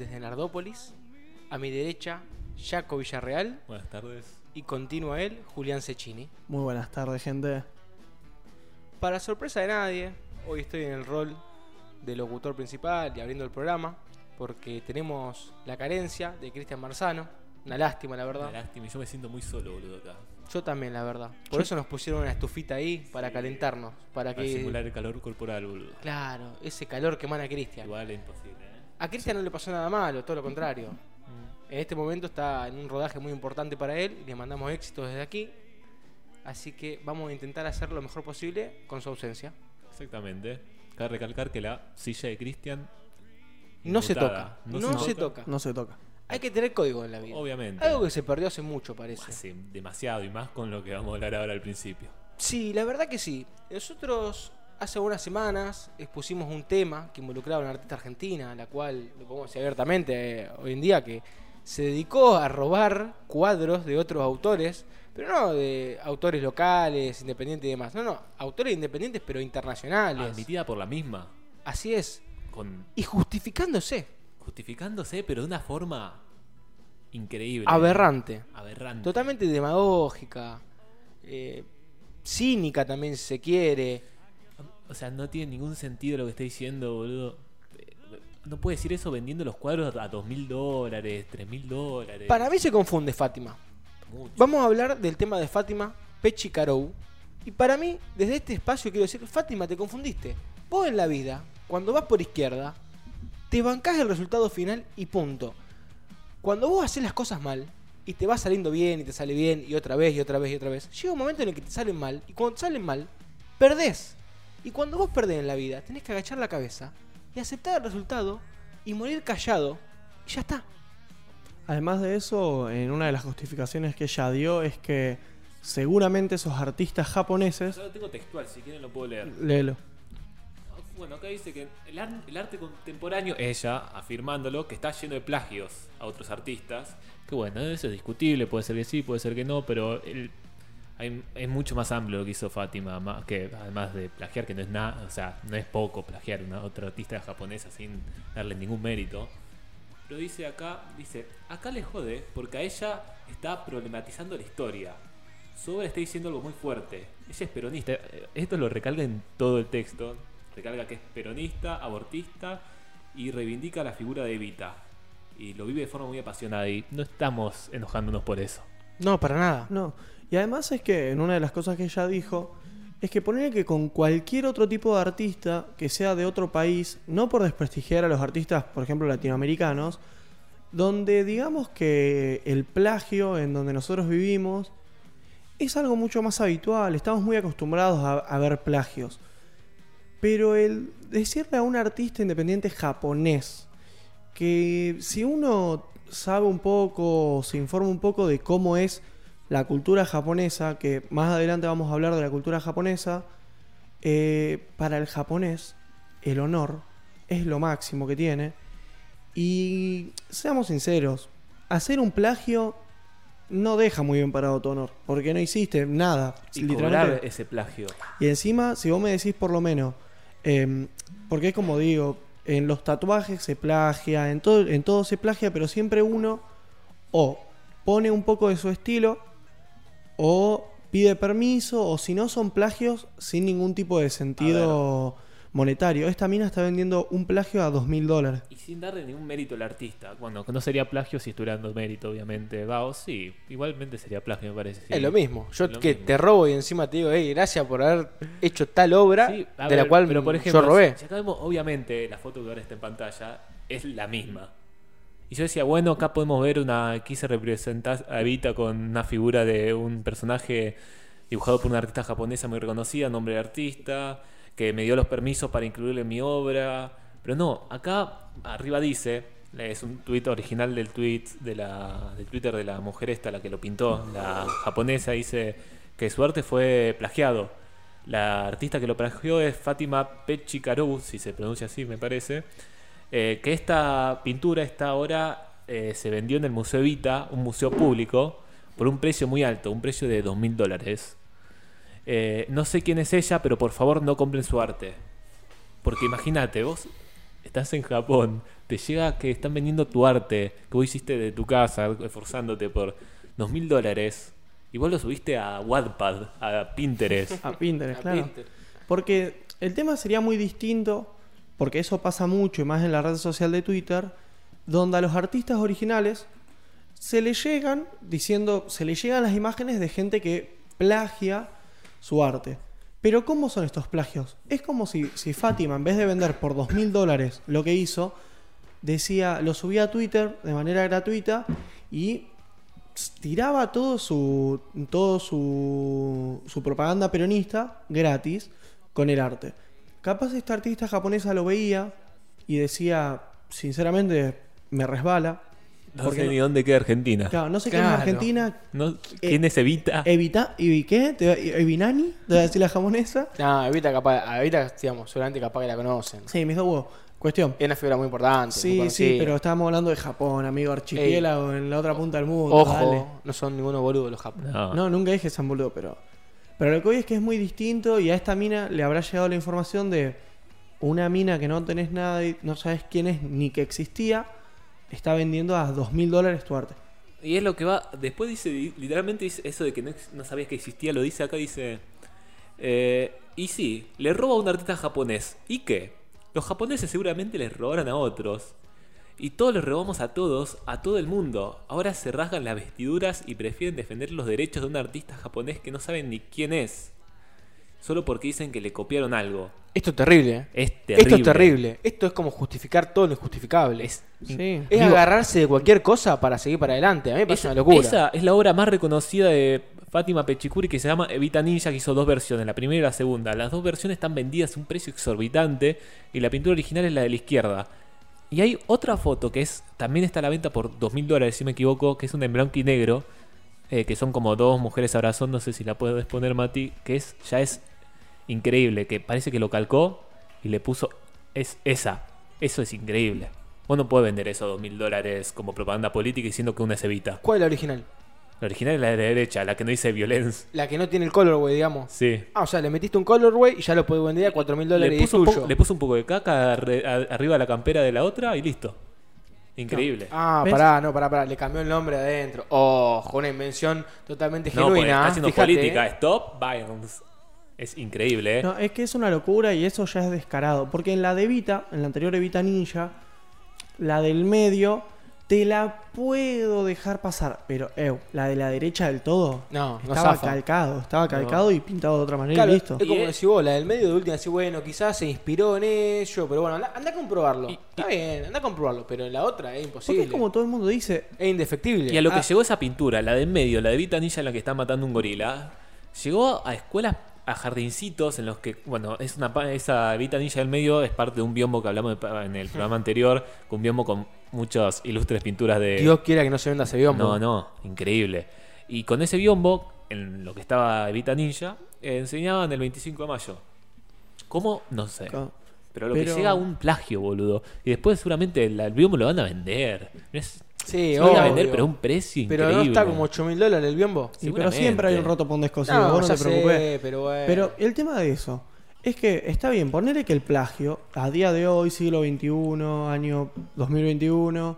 desde Nardópolis. A mi derecha, Jaco Villarreal. Buenas tardes. Y continúa él, Julián Cecchini. Muy buenas tardes, gente. Para sorpresa de nadie, hoy estoy en el rol de locutor principal y abriendo el programa, porque tenemos la carencia de Cristian Marzano. Una lástima, la verdad. Una lástima, yo me siento muy solo, boludo, acá. Yo también, la verdad. Por eso nos pusieron una estufita ahí para calentarnos. Para, Para que. simular el calor corporal, boludo. Claro, ese calor que emana Cristian. Igual es imposible. A Cristian no le pasó nada malo, todo lo contrario. En este momento está en un rodaje muy importante para él y le mandamos éxito desde aquí. Así que vamos a intentar hacer lo mejor posible con su ausencia. Exactamente. Cabe recalcar que la silla de Cristian. No se toca. No, se, toca. No se toca. Hay que tener código en la vida. Obviamente. Algo que se perdió hace mucho, parece. Hace demasiado y más con lo que vamos a hablar ahora al principio. Sí, la verdad que sí. Nosotros hace unas semanas expusimos un tema que involucraba a una artista argentina, la cual, lo podemos decir abiertamente eh, hoy en día, que se dedicó a robar cuadros de otros autores, pero no de autores locales, independientes y demás. No, no, autores independientes pero internacionales. Admitida por la misma. Así es. Con Y justificándose. justificándose, pero de una forma increíble. Aberrante. Aberrante. Totalmente demagógica. eh, cínica también si se quiere. O sea, no tiene ningún sentido lo que está diciendo, boludo. Eh, No puede decir eso vendiendo los cuadros a dos mil dólares, tres mil dólares. Para mí se confunde Fátima. Mucho. Vamos a hablar del tema de Fátima Pechi Carou. Y para mí, desde este espacio quiero decir, Fátima, te confundiste. Vos en la vida, cuando vas por izquierda, te bancás el resultado final y punto. Cuando vos haces las cosas mal y te va saliendo bien y te sale bien y otra vez y otra vez y otra vez, llega un momento en el que te salen mal y cuando te salen mal, perdés. Y cuando vos perdés en la vida, tenés que agachar la cabeza y aceptar el resultado y morir callado y ya está. Además de eso, en una de las justificaciones que ella dio es que seguramente esos artistas japoneses. Yo lo tengo textual, si quieren lo puedo leer. Léelo. Bueno, acá dice que el, ar- el arte contemporáneo, ella afirmándolo, que está lleno de plagios a otros artistas. Que bueno, eso es discutible, puede ser que sí, puede ser que no, pero el- hay- es mucho más amplio lo que hizo Fátima, más que además de plagiar, que no es nada, o sea, no es poco plagiar a una otra artista japonesa sin darle ningún mérito. Pero dice acá, dice, acá le jode porque a ella está problematizando la historia. Su obra está diciendo algo muy fuerte. Ella es peronista. Eh, Esto lo recalca en todo el texto. Recalca que es peronista, abortista y reivindica la figura de Evita. Y lo vive de forma muy apasionada y no estamos enojándonos por eso. No, para nada. No. Y además es que en una de las cosas que ella dijo es que poner que con cualquier otro tipo de artista que sea de otro país, no por desprestigiar a los artistas, por ejemplo, latinoamericanos, donde digamos que el plagio en donde nosotros vivimos es algo mucho más habitual, estamos muy acostumbrados a, a ver plagios. Pero el decirle a un artista independiente japonés que si uno sabe un poco, se informa un poco de cómo es la cultura japonesa, que más adelante vamos a hablar de la cultura japonesa, eh, para el japonés el honor es lo máximo que tiene. Y seamos sinceros, hacer un plagio no deja muy bien parado tu honor, porque no hiciste nada. Y literalmente. cobrar ese plagio. Y encima, si vos me decís por lo menos, em, porque es como digo, en los tatuajes se plagia, en todo, en todo se plagia, pero siempre uno o pone un poco de su estilo, o pide permiso, o si no son plagios sin ningún tipo de sentido monetario. Esta mina está vendiendo un plagio a dos mil dólares. Y sin darle ningún mérito al artista. Bueno, que no sería plagio si estuviera dando mérito, obviamente. Vao, sí, igualmente sería plagio, me parece. sí. Es lo mismo. Yo Lo que mismo. te robo y encima te digo, hey, gracias por haber hecho tal obra Sí, de la cual pero por ejemplo, yo robé. Si acá vemos, obviamente, la foto que ahora está en pantalla es la misma. Y yo decía, bueno, acá podemos ver una. Quise representar a Evita con una figura de un personaje dibujado por una artista japonesa muy reconocida, nombre de artista, que me dio los permisos para incluirle en mi obra. Pero no, acá arriba dice, es un tuit original del tweet de la, del Twitter de la mujer esta, la que lo pintó, la japonesa, dice que su arte fue plagiado. La artista que lo plagió es Fátima Pechikaru, si se pronuncia así, me parece. Eh, que esta pintura, esta obra, eh, se vendió en el Museo Evita, un museo público, por un precio muy alto, un precio de dos mil dólares. Eh, no sé quién es ella, pero por favor no compren su arte. Porque imagínate, vos estás en Japón, te llega que están vendiendo tu arte, que vos hiciste de tu casa, esforzándote por dos mil dólares, y vos lo subiste a Wattpad, a Pinterest. A Pinterest, A claro. Pinterest. Porque el tema sería muy distinto, porque eso pasa mucho y más en la red social de Twitter, donde a los artistas originales se le llegan diciendo, se le llegan las imágenes de gente que plagia su arte. Pero ¿cómo son estos plagios? Es como si, si Fátima, en vez de vender por dos mil dólares lo que hizo, decía, lo subía a Twitter de manera gratuita y tiraba todo su todo su, su propaganda peronista gratis con el arte. Capaz esta artista japonesa lo veía y decía, sinceramente, me resbala. No porque sé no- ni dónde queda Argentina. Claro, no sé quién es Claro. Argentina. No, ¿Quién es Evita? Evita, ¿y qué? ¿Te va- ¿Evinani? ¿Te va a decir la japonesa? No, Evita capaz, Evita, digamos, seguramente capaz que la conocen. Sí, mis dos huevos. Cuestión. Es una figura muy importante. muy Sí, sí, conocida. pero estábamos hablando de Japón, amigo archipiélago, en la otra punta del mundo. Ojo, dale. no son ninguno boludo los japoneses. No. No, nunca dije San Boludo, pero. Pero lo que hoy es que es muy distinto y a esta mina le habrá llegado la información de una mina que no tenés nada y no sabes quién es ni que existía, está vendiendo a dos mil dólares tu arte. Y es lo que va. Después dice, literalmente dice eso de que no, sabías que existía, lo dice acá, dice. eh, y sí, le roba a un artista japonés. ¿Y qué? Los japoneses seguramente les robaron a otros. Y todos les robamos a todos, a todo el mundo. Ahora se rasgan las vestiduras y prefieren defender los derechos de un artista japonés que no saben ni quién es. Solo porque dicen que le copiaron algo. Esto es terrible, ¿eh? Es terrible. Esto es terrible. Esto es como justificar todo lo injustificable. Es, Sí. Es agarrarse de cualquier cosa para seguir para adelante. A mí me parece Esa, una locura. esa es la obra más reconocida de Fátima Pechicuri que se llama Evita Ninja, que hizo dos versiones, la primera y la segunda. Las dos versiones están vendidas a un precio exorbitante y la pintura original es la de la izquierda. Y hay otra foto que es también está a la venta por dos mil dólares, si me equivoco, que es una en blanco y negro, eh, que son como dos mujeres abrazando, no sé si la puedes poner Mati, que es ya es increíble, que parece que lo calcó y le puso es esa. Eso es increíble. Vos no podés vender eso a dos mil dólares como propaganda política diciendo que una es Evita. ¿Cuál es la original? La original es la de la derecha, la que no dice violence. La que no tiene el colorway, digamos. Sí. Ah, o sea, le metiste un colorway y ya lo puedes vender a 4 mil dólares Le y es puso, un tuyo. poco, le puso un poco de caca arre- a- arriba de la campera de la otra y listo. Increíble. Ah, ¿Ves? pará, no, pará, pará. Le cambió el nombre adentro. Ojo, una invención totalmente no, porque genuina. está haciendo fíjate, política. ¿eh? Stop violence. Es increíble, ¿eh? No, es que es una locura y eso ya es descarado. Porque en la de Evita, en la anterior Evita Ninja, la del medio, te la puedo dejar pasar. Pero, eh, la de la derecha del todo, No, estaba calcado. Estaba calcado y pintado de otra manera Claro, y listo. es como decís vos, la del medio de última, decís, bueno, quizás se inspiró en ello, pero bueno, anda, anda a comprobarlo. Y- Está bien, anda a comprobarlo, pero en la otra es Porque imposible. es como todo el mundo dice, Es indefectible. Y a lo que Ah. llegó esa pintura, la de en medio, la de Vita Ninja en la que está matando un gorila, llegó a escuelas, a jardincitos en los que, bueno, es una pa- esa Vita Ninja del medio es parte de un biombo que hablamos de- en el programa anterior, con un biombo con muchas ilustres pinturas de... Dios quiera que no se venda ese biombo. No, no, increíble. Y con ese biombo, en lo que estaba Evita Ninja, eh, enseñaban el 25 de mayo. ¿Cómo? No sé. Claro. Pero lo Pero- que llega a un plagio, boludo. Y después seguramente el, el biombo lo van a vender. Es- Sí, se lo van a obvio. vender, pero a un precio Pero increíble. no está como 8 mil dólares el biombo. y pero siempre hay un roto por un descosido, No, vos no ya te preocupes. sé, pero bueno. Pero el tema de eso es que está bien, ponerle que el plagio, a día de hoy, siglo XXI, año 2021,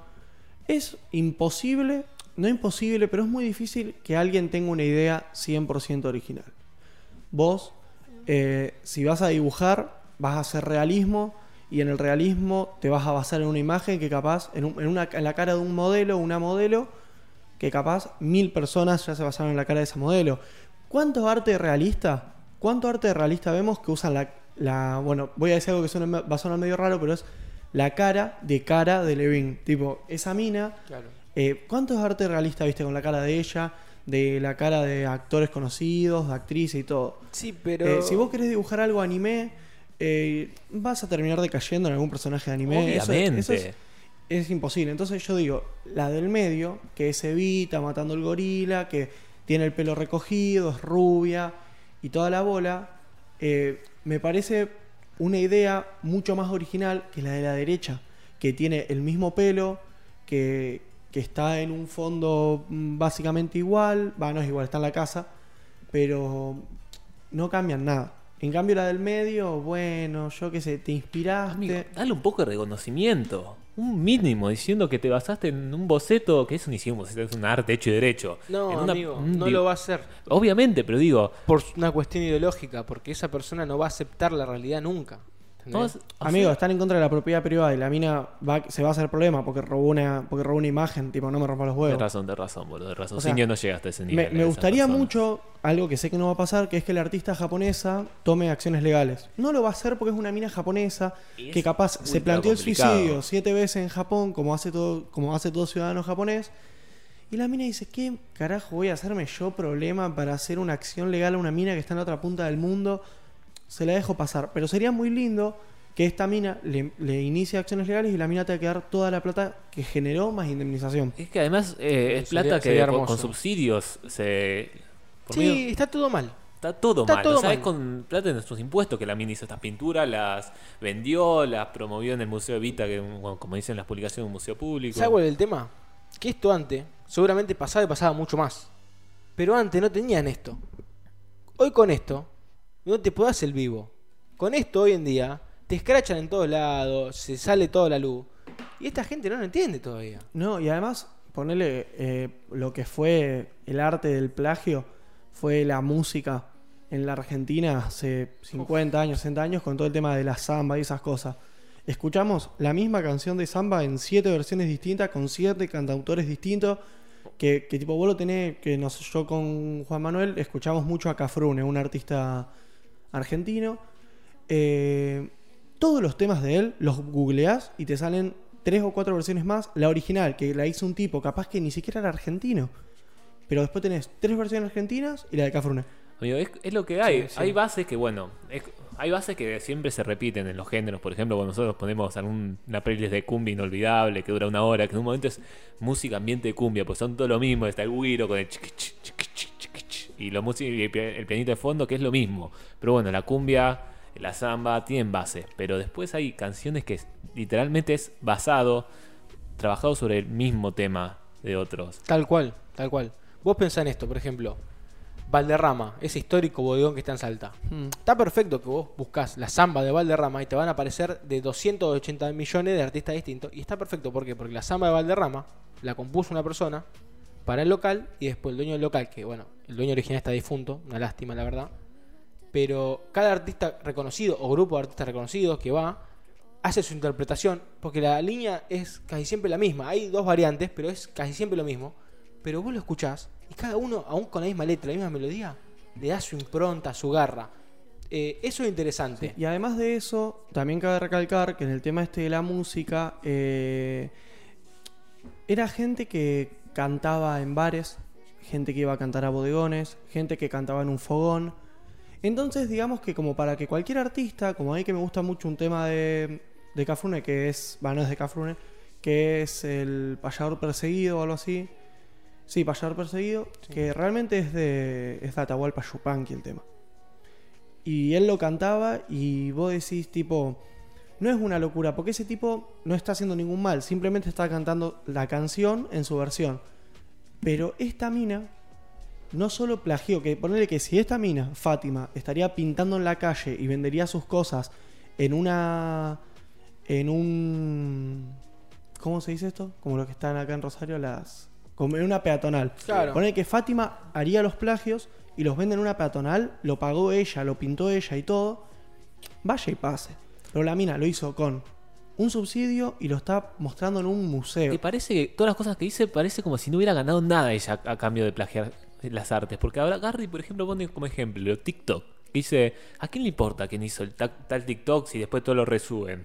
es imposible, no imposible, pero es muy difícil que alguien tenga una idea 100% original. Vos, eh, si vas a dibujar, vas a hacer realismo y en el realismo te vas a basar en una imagen que capaz, en, un- en una, en la cara de un modelo, una modelo, que capaz mil personas ya se basaron en la cara de esa modelo. ¿Cuánto arte realista? ¿Cuánto arte realista vemos que usan la, la- bueno, voy a decir algo que suena, va a sonar medio raro, pero es la cara de cara de Levin. Tipo, esa mina, Claro. eh, ¿cuánto es arte realista viste con la cara de ella, de la cara de actores conocidos, de actrices y todo? Sí, pero. Eh, si vos querés dibujar algo anime, eh, vas a terminar decayendo en algún personaje de anime. Obviamente. eso es- es imposible. Entonces yo digo, la del medio, que es Evita matando el gorila, que tiene el pelo recogido, es rubia y toda la bola, eh, me parece una idea mucho más original que la de la derecha, que tiene el mismo pelo, que, que está en un fondo mm, básicamente igual, va, no es igual, está en la casa, pero no cambian nada. En cambio la del medio, bueno, yo qué sé, te inspiraste. Dale un poco de reconocimiento. Un mínimo diciendo que te basaste en un boceto, que eso ni siquiera un boceto, es un arte hecho y derecho. No, En una- amigo, un no lo va a hacer. Obviamente, pero digo, Por una cuestión ideológica, porque esa persona no va a aceptar la realidad nunca. No, ¿entendés? o Amigo, sea, están en contra de la propiedad privada y la mina va, se va a hacer problema porque robó una, porque robó una imagen, tipo, no me rompa los huevos. razón, tenés razón, boludo, tenés razón. O sea, Sin que no llegaste a ese nivel. Me, de me esa gustaría persona. mucho algo que sé que no va a pasar, que es que la artista japonesa tome acciones legales. No lo va a hacer porque es una mina japonesa que capaz se planteó el suicidio siete veces en Japón, como hace todo, como hace todo ciudadano japonés. Y la mina dice, ¿qué carajo voy a hacerme yo problema para hacer una acción legal a una mina que está en la otra punta del mundo? Se la dejo pasar. Pero sería muy lindo que esta mina le, le inicie acciones legales y la mina tenga que dar toda la plata que generó más indemnización. Es que además eh, es Sería- plata que sería con, hermoso. con subsidios se. por Sí, medio- está todo mal. Está todo Está mal. todo o sea, mal. es con plata de nuestros impuestos que la mina hizo estas pinturas, las vendió, las promovió en el Museo Evita, que bueno, como dicen las publicaciones, un museo público. ¿Sabes cuál es el tema? Que esto antes, seguramente pasaba y pasaba mucho más. Pero antes no tenían esto. Hoy con esto, no te podás el vivo. Con esto hoy en día, te escrachan en todos lados, se sale toda la luz. Y esta gente no lo entiende todavía. No, y además, ponerle eh, lo que fue el arte del plagio, fue la música en la Argentina hace 50 años, 60 años, con todo el tema de la samba y esas cosas. Escuchamos la misma canción de samba en siete versiones distintas, con siete cantautores distintos. Que, que tipo, vos lo tenés, que nos, yo con Juan Manuel escuchamos mucho a Cafrune, un artista argentino. Eh, todos los temas de él los googleás y te salen tres o cuatro versiones más. La original, que la hizo un tipo, capaz que ni siquiera era argentino. Pero después tenés tres versiones argentinas y la de Cafrune. Amigo, es, es lo que hay. Sí, sí. Hay bases que, bueno, es- hay bases que siempre se repiten en los géneros. Por ejemplo, cuando nosotros ponemos algún- una playlist de cumbia inolvidable que dura una hora, que en un momento es música ambiente de cumbia, pues son todo lo mismo. Está el güiro con el chiqui, chiqui, chiqui, y música y el pi- el pianito de fondo, que es lo mismo. Pero bueno, la cumbia, la samba tienen bases. Pero después hay canciones que literalmente es basado, trabajado sobre el mismo tema de otros. Tal cual, tal cual. Vos pensás en esto, por ejemplo. Valderrama, ese histórico bodegón que está en Salta. Hmm. Está perfecto que vos buscas la samba de Valderrama y te van a aparecer de 280 millones de artistas distintos. Y está perfecto, ¿por qué? Porque la samba de Valderrama la compuso una persona para el local y después el dueño del local, que bueno, el dueño original está difunto, una lástima la verdad. Pero cada artista reconocido o grupo de artistas reconocidos que va hace su interpretación, porque la línea es casi siempre la misma. Hay dos variantes, pero es casi siempre lo mismo. Pero vos lo escuchás y cada uno, aún con la misma letra, la misma melodía, le da su impronta, su garra. Eh, eso es interesante. Y además de eso, también cabe recalcar que en el tema este de la música, eh, era gente que cantaba en bares, gente que iba a cantar a bodegones, gente que cantaba en un fogón. Entonces, digamos que como para que cualquier artista, como a mí que me gusta mucho un tema de, de Cafrune, que es, bueno, no es de Cafrune, que es el payador perseguido o algo así. Sí, payador perseguido, Sí. que realmente es de, es de Atahualpa Yupanqui el tema. Y él lo cantaba y vos decís tipo, no es una locura, porque ese tipo no está haciendo ningún mal, simplemente está cantando la canción en su versión. Pero esta mina no solo plagió, que ponerle que si esta mina, Fátima, estaría pintando en la calle y vendería sus cosas en una... en un... ¿Cómo se dice esto? Como los que están acá en Rosario, las... Como en una peatonal. Claro. Poner que Fátima haría los plagios y los vende en una peatonal, lo pagó ella, lo pintó ella y todo. Vaya y pase. Pero la mina lo hizo con un subsidio y lo está mostrando en un museo. Y parece que todas las cosas que dice parece como si no hubiera ganado nada ella a cambio de plagiar las artes. Porque ahora Garry, por ejemplo, pone como ejemplo TikTok. Dice, ¿a quién le importa quién hizo el ta- tal TikTok si después todo lo resuben?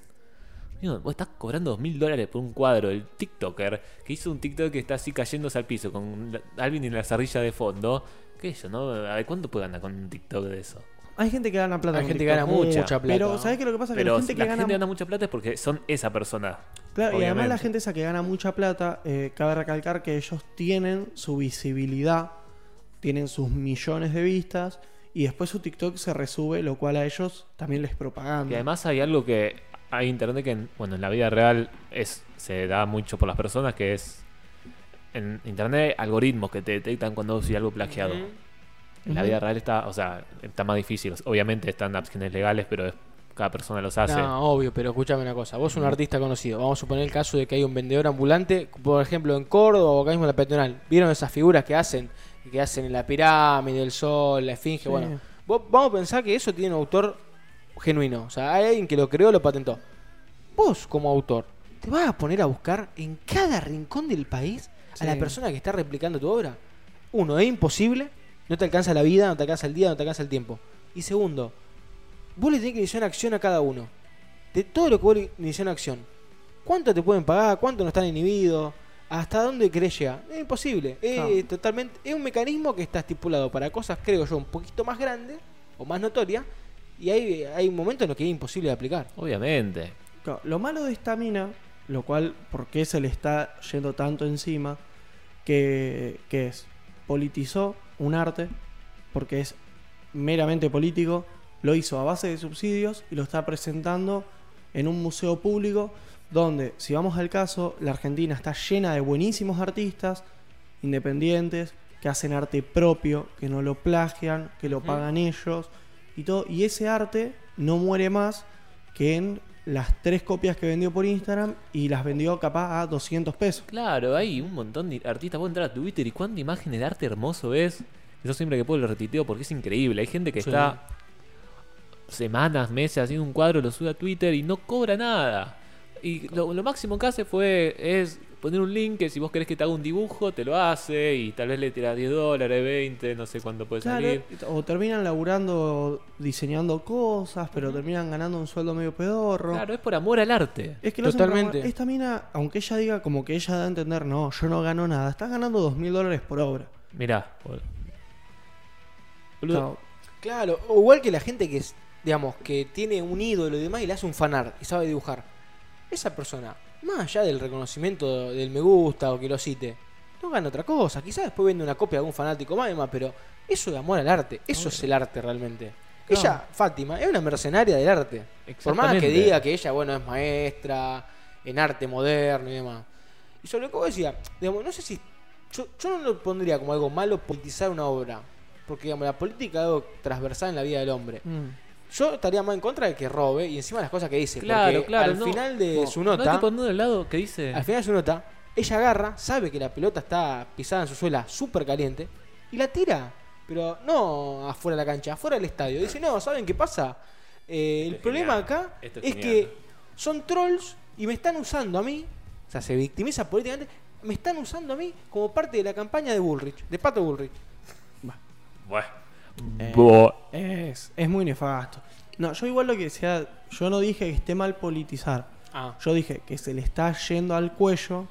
Digo, vos estás cobrando dos mil dólares por un cuadro. El TikToker que hizo un TikTok que está así cayéndose al piso con Alvin y la zarrilla de fondo. ¿Qué es eso, no? ¿cuánto puede ganar con un TikTok de eso? Hay gente que gana plata Hay con gente que TikTok. gana mucha, Mucha. plata. Pero. ¿sabes qué lo que pasa? Que Pero la gente que la gana gente gana mucha plata es porque son esa persona. Claro, y además la gente esa que gana mucha plata, eh, cabe recalcar que ellos tienen su visibilidad, tienen sus millones de vistas y después su TikTok se resube, lo cual a ellos también les propaganda. Y además hay algo que hay en internet que, en- bueno, en la vida real es se da mucho por las personas, que es en internet hay algoritmos que te detectan cuando hay algo plagiado. En la vida real está, o sea, está más difícil. Obviamente están abstinentes legales, pero es cada persona los hace. No, obvio, pero escúchame una cosa. Vos un artista conocido. Vamos a suponer el caso de que hay un vendedor ambulante, por ejemplo, en Córdoba o acá mismo en la peatonal. ¿Vieron esas figuras que hacen? Que hacen en la pirámide, el sol, la esfinge. Sí. Bueno, vos- vamos a pensar que eso tiene un autor genuino. O sea, hay alguien que lo creó, lo patentó. Vos, como autor, ¿te vas a poner a buscar en cada rincón del país a la persona que está replicando tu obra? Uno, es imposible. No te alcanza la vida, no te alcanza el día, no te alcanza el tiempo. Y segundo, vos le tenés que iniciar una acción a cada uno. De todo lo que vos le iniciás una acción. ¿Cuánto te pueden pagar? ¿Cuánto no están inhibidos? ¿Hasta dónde querés llegar? Es imposible. Es totalmente. Es un mecanismo que está estipulado para cosas, creo yo, un poquito más grandes o más notorias. Y hay, hay momentos en los que es imposible de aplicar. Obviamente. Claro, lo malo de esta mina, lo cual, ¿por qué se le está yendo tanto encima? Que, que es, politizó un arte, porque es meramente político, lo hizo a base de subsidios y lo está presentando en un museo público donde, si vamos al caso, la Argentina está llena de buenísimos artistas independientes que hacen arte propio, que no lo plagian, que lo pagan ellos y todo. Y ese arte no muere más que en las tres copias que vendió por Instagram y las vendió capaz a 200 pesos. Claro, hay un montón de artistas. Vos entrar a Twitter y cuánta imágenes de arte hermoso ves. Yo siempre que puedo lo retuiteo porque es increíble. Hay gente que Sí. está semanas, meses haciendo un cuadro, lo sube a Twitter y no cobra nada. Y lo, lo máximo que hace fue es poner un link que si vos querés que te haga un dibujo, te lo hace y tal vez le tira 10 dólares, 20, no sé cuánto puede Claro, salir. o terminan laburando diseñando cosas, pero terminan ganando un sueldo medio pedorro. Claro, es por amor al arte. Es que Totalmente. amor. Esta mina, aunque ella diga como que ella da a entender, no, yo no gano nada, está ganando dos mil dólares por obra. Mirá, boludo. Claro, Claro, o igual que la gente que es, digamos, que tiene un ídolo y demás y le hace un fanart y sabe dibujar. Esa persona, más allá del reconocimiento del me gusta o que lo cite, no gana otra cosa. Quizás después vende una copia de algún fanático más, y demás, pero eso es amor al arte. Eso es el arte realmente. Claro. Ella, Fátima, es una mercenaria del arte. Por más que diga que ella, bueno, es maestra en arte moderno y demás. Y sobre lo que vos decías, digamos, no sé si. Yo, yo no lo pondría como algo malo politizar una obra. Porque, digamos, la política es algo transversal en la vida del hombre. mm. Yo estaría más en contra de que robe y encima las cosas que dice. Claro, porque claro. al no. final de No, su No hay nota. que poner al lado que dice. Al final de su nota, ella agarra, sabe que la pelota está pisada en su suela súper caliente y la tira. Pero no afuera de la cancha, afuera del estadio. Dice, no, ¿saben qué pasa? Eh, el es problema genial. acá Esto es que son trolls y me están usando a mí, o sea, se victimiza políticamente, me están usando a mí como parte de la campaña de Bullrich, de Pato Bullrich. Bueno. Eh, Bo- Es, es muy nefasto. No, yo igual lo que decía, yo no dije que esté mal politizar. Ah, Yo dije que se le está yendo al cuello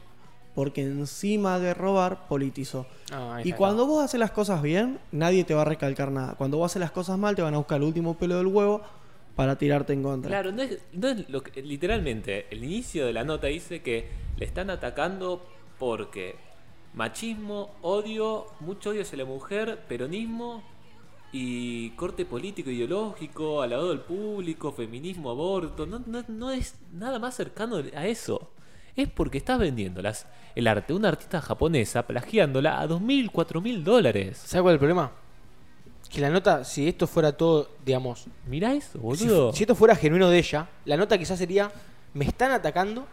porque encima de robar politizó. ah, Y cuando vos haces las cosas bien, nadie te va a recalcar nada. Cuando vos haces las cosas mal, te van a buscar el último pelo del huevo para tirarte en contra. Claro, no es, no es lo que, literalmente, el inicio de la nota dice que le están atacando porque machismo, odio, mucho odio hacia la mujer, peronismo y corte político ideológico, al lado del público, feminismo, aborto, no, no, no es nada más cercano a eso. Es porque estás vendiendo las, el arte de una artista japonesa, plagiándola a 2.000, 4.000 dólares. ¿Sabes cuál es el problema? Que la nota, si esto fuera todo, digamos, Mirá eso, si, boludo. si esto fuera genuino de ella, la nota quizás sería, me están atacando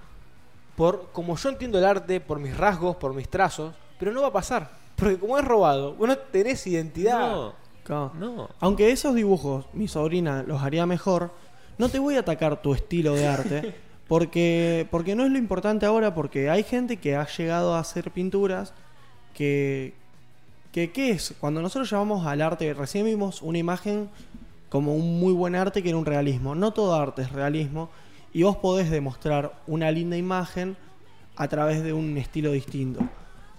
por como yo entiendo el arte, por mis rasgos, por mis trazos, pero no va a pasar. Porque como es robado, vos no tenés identidad. No, Claro. no. Aunque esos dibujos mi sobrina los haría mejor, no te voy a atacar tu estilo de arte. Porque, porque no es lo importante ahora, porque hay gente que ha llegado a hacer pinturas que, que ¿qué es? Cuando nosotros llamamos al arte, recién vimos una imagen como un muy buen arte que era un realismo. No todo arte es realismo. Y vos podés demostrar una linda imagen a través de un estilo distinto.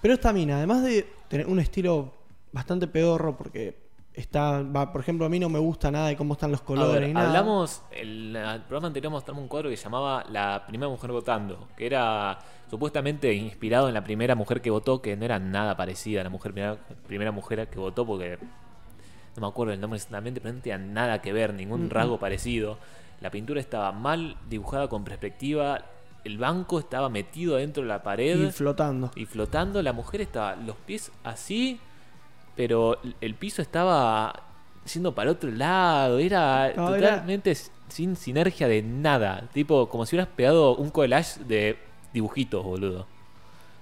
Pero esta mina, además de tener un estilo bastante pedorro, porque está, va, por ejemplo, a mí no me gusta nada de cómo están los colores ver, nada. hablamos, el, el programa anterior mostramos un cuadro que se llamaba La primera mujer votando, que era supuestamente inspirado en la primera mujer que votó, que no era nada parecida a la mujer primera, primera mujer que votó, porque no me acuerdo el nombre exactamente, pero no tenía nada que ver, ningún rasgo parecido. La pintura estaba mal dibujada con perspectiva, el banco estaba metido dentro de la pared Y flotando. y flotando, la mujer estaba los pies así, pero el piso estaba yendo para otro lado, era No, era- totalmente sin sinergia de nada. Tipo, como si hubieras pegado un collage de dibujitos, boludo.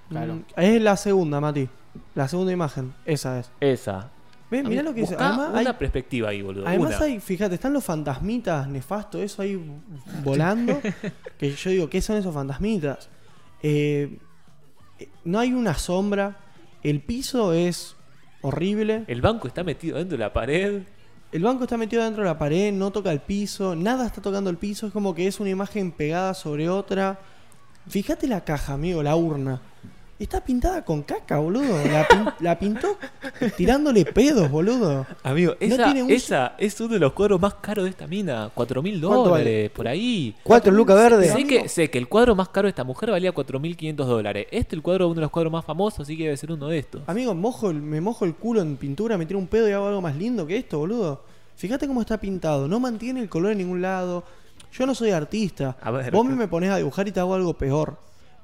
Claro. Mm, Es la segunda, Mati. La segunda imagen. Esa es. Esa. ¿Ves? Mirá lo que dice. Además, una hay, perspectiva ahí, boludo. además una. hay, fíjate, están los fantasmitas nefastos, eso ahí volando. que yo digo, ¿qué son esos fantasmitas? Eh, eh, no hay una sombra. El piso es horrible. El banco está metido dentro de la pared. El banco está metido dentro de la pared, no toca el piso, nada está tocando el piso, es como que es una imagen pegada sobre otra. Fíjate la caja, amigo, la urna. Está pintada con caca, boludo. La, pin- la pintó tirándole pedos, boludo. Amigo, No esa, tiene un- esa es uno de los cuadros más caros de esta mina. 4 mil ¿Cuánto dólares, por ahí. Cuatro lucas verdes. Sé que, sé que el cuadro más caro de esta mujer valía 4.500 dólares. Este el cuadro uno de los cuadros más famosos, así que debe ser uno de estos. Amigo, mojo el- me mojo el culo en pintura, me tiro un pedo y hago algo más lindo que esto, boludo. Fíjate cómo está pintado, no mantiene el color en ningún lado. Yo no soy artista. A ver, Vos me pones a dibujar y te hago algo peor.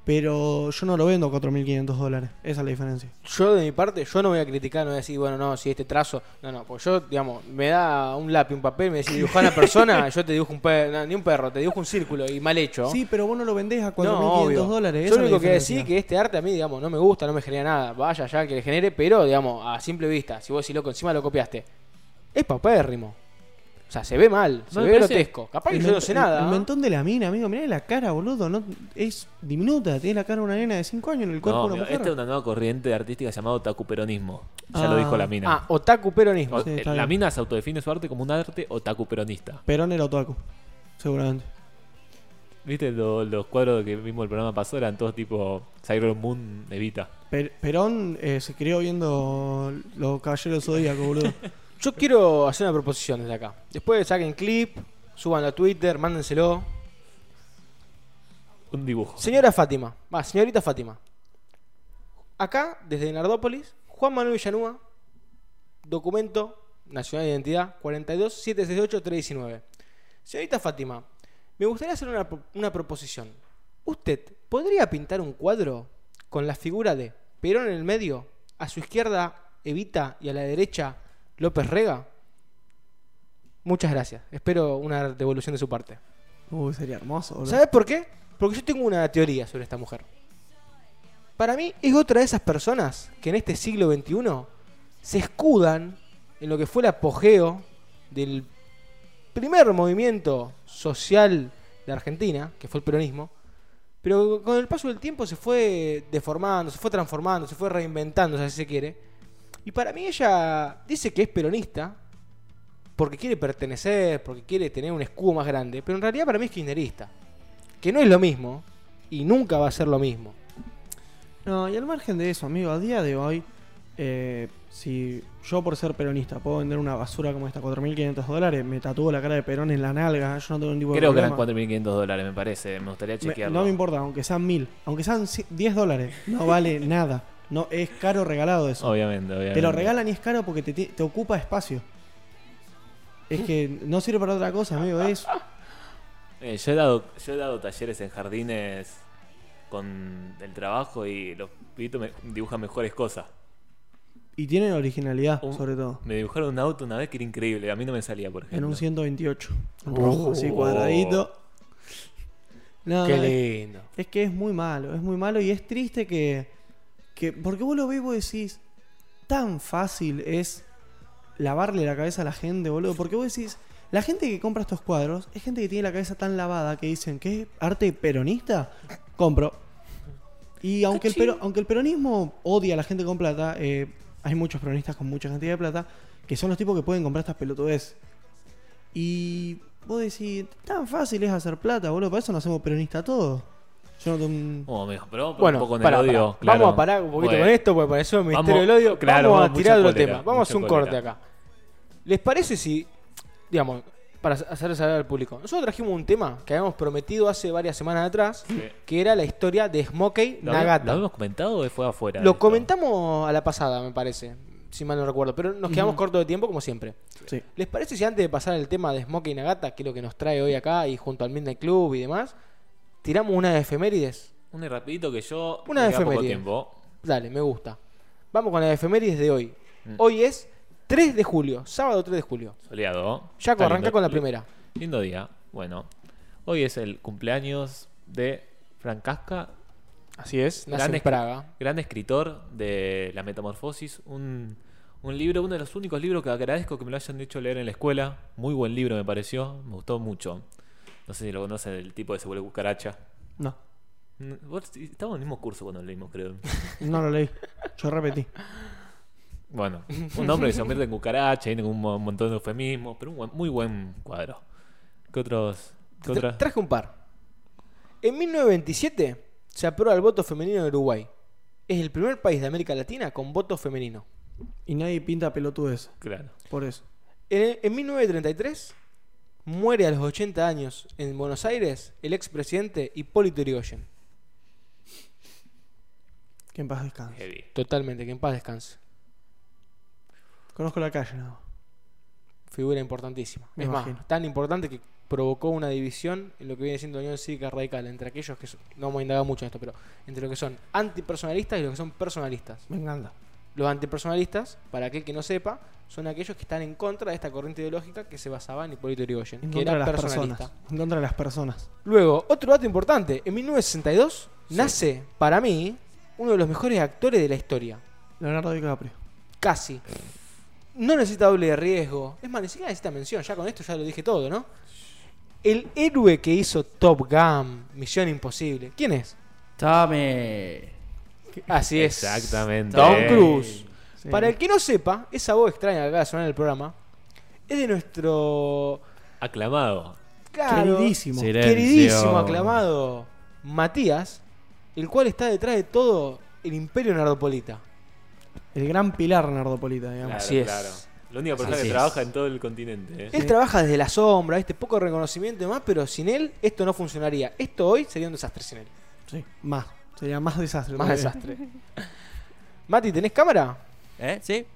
Pero yo no lo vendo a 4.500 dólares. Esa es la diferencia. Yo de mi parte, yo no voy a criticar, no voy a decir, bueno, no, si este trazo, no, no, porque yo, digamos, me da un lápiz, un papel, me decís dibujar a una persona, yo te dibujo un perro, ni un perro, te dibujo un círculo y mal hecho. Sí, pero vos no lo vendés a 4.500 no, dólares. esa Yo lo único que decir que este arte a mí, digamos, no me gusta, no me genera nada. Vaya ya que le genere, pero, digamos, a simple vista, si vos si loco encima lo copiaste, es papérrimo. O sea, se ve mal, se ve parece- grotesco. Capaz que El yo no sé el- nada. El ¿no? mentón de la mina, amigo, mirá la cara, boludo. No, es diminuta, tiene la cara de una nena de 5 años en el cuerpo No, de una amigo, mujer. esta es una nueva corriente artística llamada tacuperonismo. Ya Ah. lo dijo la mina. Ah, otaku peronismo. O- sí, eh, la bien. mina se autodefine su arte como un arte otaku peronista. Perón era otaku, seguramente. ¿Viste lo- los cuadros que vimos el programa pasado? Eran todos tipo Sailor Moon Evita. Per- Perón eh, se crió viendo los caballeros zodíacos, boludo. Yo quiero hacer una proposición desde acá. Después saquen clip, suban a Twitter, mándenselo. Un dibujo. Señora Fátima, va, señorita Fátima. Acá, desde Nardópolis, Juan Manuel Villanúa, documento Nacional de Identidad 42768-319. Señorita Fátima, me gustaría hacer una, una proposición. ¿Usted podría pintar un cuadro con la figura de Perón en el medio, a su izquierda Evita y a la derecha López Rega? Muchas gracias. Espero una devolución de su parte. Uy, sería hermoso, boludo. ¿Sabes por qué? Porque yo tengo una teoría sobre esta mujer. Para mí es otra de esas personas que en este siglo XXI se escudan en lo que fue el apogeo del primer movimiento social de Argentina, que fue el peronismo, pero con el paso del tiempo se fue deformando, se fue transformando, se fue reinventando, si así se quiere. Y para mí ella dice que es peronista porque quiere pertenecer, porque quiere tener un escudo más grande, pero en realidad para mí es kirchnerista. Que no es lo mismo y nunca va a ser lo mismo. No, y al margen de eso, amigo, a día de hoy, eh, si yo por ser peronista puedo vender una basura como esta, 4.500 dólares, me tatúo la cara de Perón en la nalga, yo no tengo ningún tipo de Creo que eran problema. 4.500 dólares, me parece. Me gustaría Me- chequearlo. no me importa, aunque sean 1.000, aunque sean ci- 10 dólares, no vale nada. No, es caro regalado eso. Obviamente, obviamente. Te lo regalan y es caro porque te, te ocupa espacio. Es que no sirve para otra cosa, amigo. Es, Eh, yo, he dado, yo he dado talleres en jardines con el trabajo y los pibitos me dibujan mejores cosas. y tienen originalidad, Un- sobre todo. Me dibujaron un auto una vez que era increíble. A mí no me salía, por ejemplo. En un 128. En Oh. rojo, así cuadradito. No, Qué no, es, lindo. es que es muy malo, es muy malo y es triste que, que. Porque vos lo ves y vos decís. Tan fácil es lavarle la cabeza a la gente, boludo. Porque vos decís. La gente que compra estos cuadros es gente que tiene la cabeza tan lavada que dicen que es arte peronista. Compro. Y aunque el, pero- aunque el peronismo odia a la gente con plata, eh, hay muchos peronistas con mucha cantidad de plata que son los tipos que pueden comprar estas pelotudes. Y vos decís, tan fácil es hacer plata, boludo. Para eso no hacemos peronista todo. Yo no tengo un- Oh, amigo, pero un Bueno, poco en pará, el odio. pará. claro. vamos a parar un poquito Bueno. con esto porque pareció el ministerio Vamos- del odio. claro, vamos a tirar otro tema. Vamos a hacer un corte acá. ¿Les parece si, digamos, para hacer saber al público, nosotros trajimos un tema que habíamos prometido hace varias semanas atrás, Sí. que era la historia de Smokey ¿Lo, habíamos- Nagata. ¿Lo habíamos comentado o fue afuera? Lo esto? comentamos a la pasada, me parece, si mal no recuerdo, pero nos quedamos Ujú. cortos de tiempo como siempre. Sí. ¿Les parece si antes de pasar al tema de Smokey Nagata, que es lo que nos trae hoy acá y junto al Midnight Club y demás, tiramos una de efemérides? Un rapidito que yo. Una me queda poco tiempo. Dale, me gusta. Vamos con la de efemérides de hoy. Mm. Hoy es 3 de julio, sábado 3 de julio. Soleado. Está arranca con la primera. Lindo día. Bueno, hoy es el cumpleaños de Frank Casca, Así es, nace Gran en Praga. gran escritor de La Metamorfosis, un, un libro, uno de los únicos libros que agradezco que me lo hayan hecho leer en la escuela. Muy buen libro me pareció, me gustó mucho. No sé si lo conocen, el tipo de se vuelve cucaracha. No, vos- Estábamos en el mismo curso cuando lo leímos, creo. no lo leí. Yo repetí. Bueno, un hombre que se convierte en cucaracha, y tiene un mo- montón de eufemismos, pero un buen- muy buen cuadro. ¿Qué otros? ¿Qué Tra- otras? traje un par. En 1927 se aprueba el voto femenino en Uruguay. Es el primer país de América Latina con voto femenino. Y nadie pinta pelotudes. Claro. Por eso. En, en 1933 muere a los 80 años en Buenos Aires el expresidente Hipólito Yrigoyen. Que en paz descanse. Heavy. Totalmente, que en paz descanse. Conozco la calle, no. Figura importantísima. Me es imagino. más, tan importante que provocó una división en lo que viene siendo la Unión Cívica Radical entre aquellos que son- no vamos a indagar mucho en esto, pero entre los que son antipersonalistas y los que son personalistas. Me encanta. Los antipersonalistas, para aquel que no sepa, son aquellos que están en contra de esta corriente ideológica que se basaba en Hipólito Yrigoyen, En que contra de era las personalista. personas. En contra de las personas. Luego, otro dato importante, en 1962 nace, para mí, uno de los mejores actores de la historia. Leonardo DiCaprio. Casi. No necesita doble de riesgo. Es más, ni siquiera necesita mención. Ya con esto ya lo dije todo, ¿no? El héroe que hizo Top Gun, Misión Imposible. ¿Quién es? Tommy. Así es. Exactamente. Tom. Cruise. Sí. Para el que no sepa, esa voz extraña que acaba de sonar en el programa es de nuestro. Aclamado. Claro, Queridísimo. Silencio. queridísimo, aclamado Matías, el cual está detrás de todo el imperio nardopolita. El gran pilar Nardopolita, digamos. Claro, Así es. claro. La única persona Así que es. trabaja en todo el continente. ¿eh? Él trabaja desde la sombra, este poco reconocimiento y demás, pero sin él esto no funcionaría. Esto hoy sería un desastre sin él. Sí. Más. Sería más desastre. Más desastre. Mati, ¿tenés cámara? ¿Eh? ¿Sí?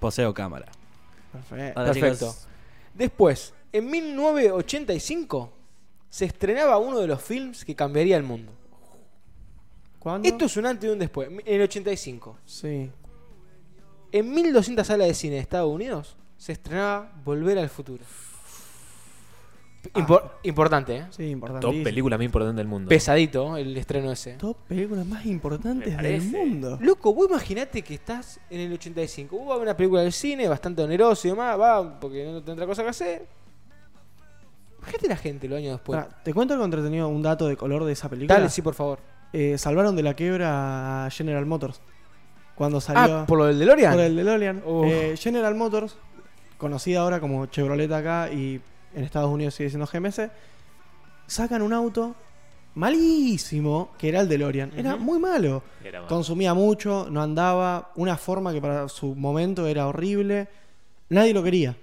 Poseo cámara. Perfecto. Hola, Perfecto. chicos. Después, en 1985 se estrenaba uno de los films que cambiaría el mundo. ¿Cuándo? Esto es un antes y un después, en el 85. Sí. En 1200 salas de cine de Estados Unidos se estrenaba Volver al Futuro. Impor- Importante, ¿eh? Sí, importante. Top película más importante del mundo. Pesadito el estreno ese. Top películas más importantes del mundo. Loco, vos imaginate que estás en el 85. Vos vas a ver una película del cine bastante oneroso y demás, va, porque no tendrá cosa que hacer. Imagínate la gente los años después. Te cuento algo entretenido, un dato de color de esa película. Dale, sí, por favor. Eh, salvaron de la quiebra a General Motors. Cuando salió. Ah, por lo del DeLorean. por el DeLorean. Eh, General Motors, conocida ahora como Chevrolet acá y en Estados Unidos sigue siendo GMC, sacan un auto malísimo que era el DeLorean. Era Ujú. muy malo. Era. Consumía mucho, no andaba, una forma que para su momento era horrible. Nadie lo quería.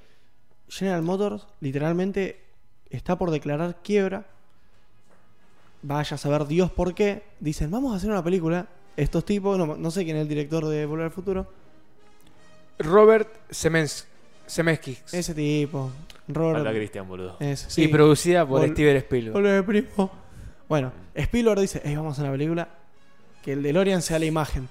General Motors literalmente está por declarar quiebra. Vaya a saber Dios por qué. Dicen, vamos a hacer una película. Estos tipos, no, no sé quién es el director de Volver al Futuro. Robert Semens Zemeckis. Ese tipo. Robert. Falta Cristian, boludo. y producida por Vol- Steven Spielberg. Volver, primo. Bueno, Spielberg dice, "Ey, vamos a una película que el DeLorean sea la imagen.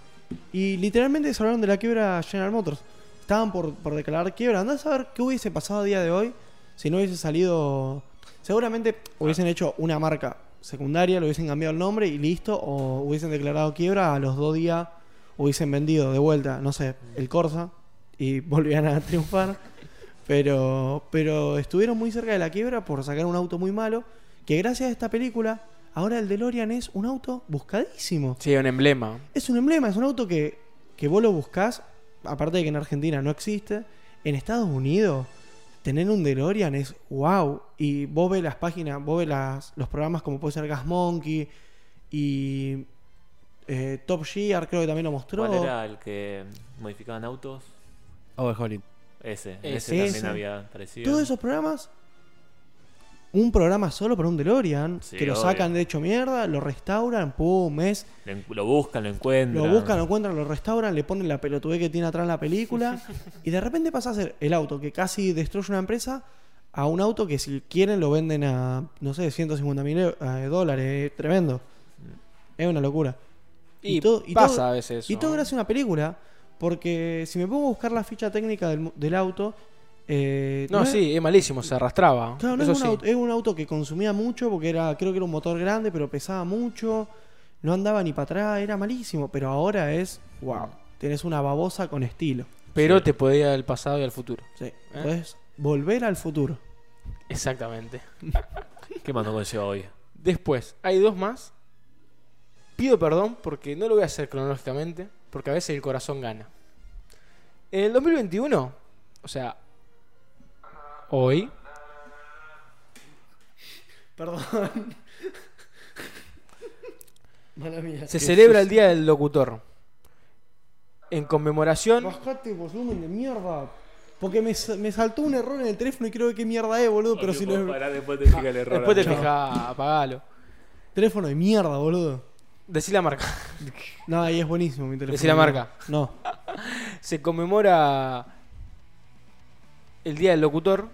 Y literalmente se hablaron de la quiebra General Motors. Estaban por, por declarar quiebra. Andá a saber qué hubiese pasado a día de hoy si no hubiese salido... Seguramente hubiesen hecho una marca secundaria, le hubiesen cambiado el nombre y listo. O hubiesen declarado quiebra, a los dos días hubiesen vendido de vuelta, no sé, el Corsa y volvían a triunfar. Pero, pero estuvieron muy cerca de la quiebra por sacar un auto muy malo. Que gracias a esta película, ahora el DeLorean es un auto buscadísimo. Sí, un emblema. Es un emblema, es un auto que, que vos lo buscás. Aparte de que en Argentina no existe. En Estados Unidos, tener un DeLorean es wow. Y vos ves las páginas, vos ves las- los programas como puede ser Gas Monkey y eh, Top Gear, creo que también lo mostró. ¿Cuál era el que modificaban autos? Overhauling. Ese. Ese. Ese, también había aparecido. Todos esos programas, un programa solo para un DeLorean, Sí, que lo obvio. sacan de hecho mierda, lo restauran, pum, es, Lo, buscan, lo encuentran. lo buscan, lo encuentran, lo restauran, le ponen la pelotudez que tiene atrás en la película, y de repente pasa a ser el auto que casi destruye una empresa a un auto que si quieren lo venden a, no sé, 150 mil dólares, es tremendo. Es una locura. Y, Y todo- y pasa todo- a veces eso. Y todo gracias a una película, porque si me pongo a buscar la ficha técnica del, auto, Eh, No, sí, es malísimo, se arrastraba. Claro, no Eso es, un sí. auto, es un auto que consumía mucho porque era, creo que era un motor grande, pero pesaba mucho. No andaba ni para atrás, era malísimo. Pero ahora es, wow, tenés una babosa con estilo. Pero Sí. te podía ir al pasado y al futuro. Sí, podés volver al futuro. Exactamente. ¿Qué más nos conlleva hoy? Después, hay dos más. Pido perdón porque no lo voy a hacer cronológicamente, porque a veces el corazón gana. En el 2021, o sea, hoy, Perdón. Mala mía. se celebra el Día del Locutor. En conmemoración... Bajate volumen de mierda. Porque me, me saltó un error en el teléfono y creo que qué mierda es, boludo. Pero si lo. Pará, después te fija el error. Después te fijas, apagalo. Teléfono de mierda, boludo. Decí la marca. No, ahí es buenísimo mi teléfono. Decí la marca. No. se conmemora el Día del Locutor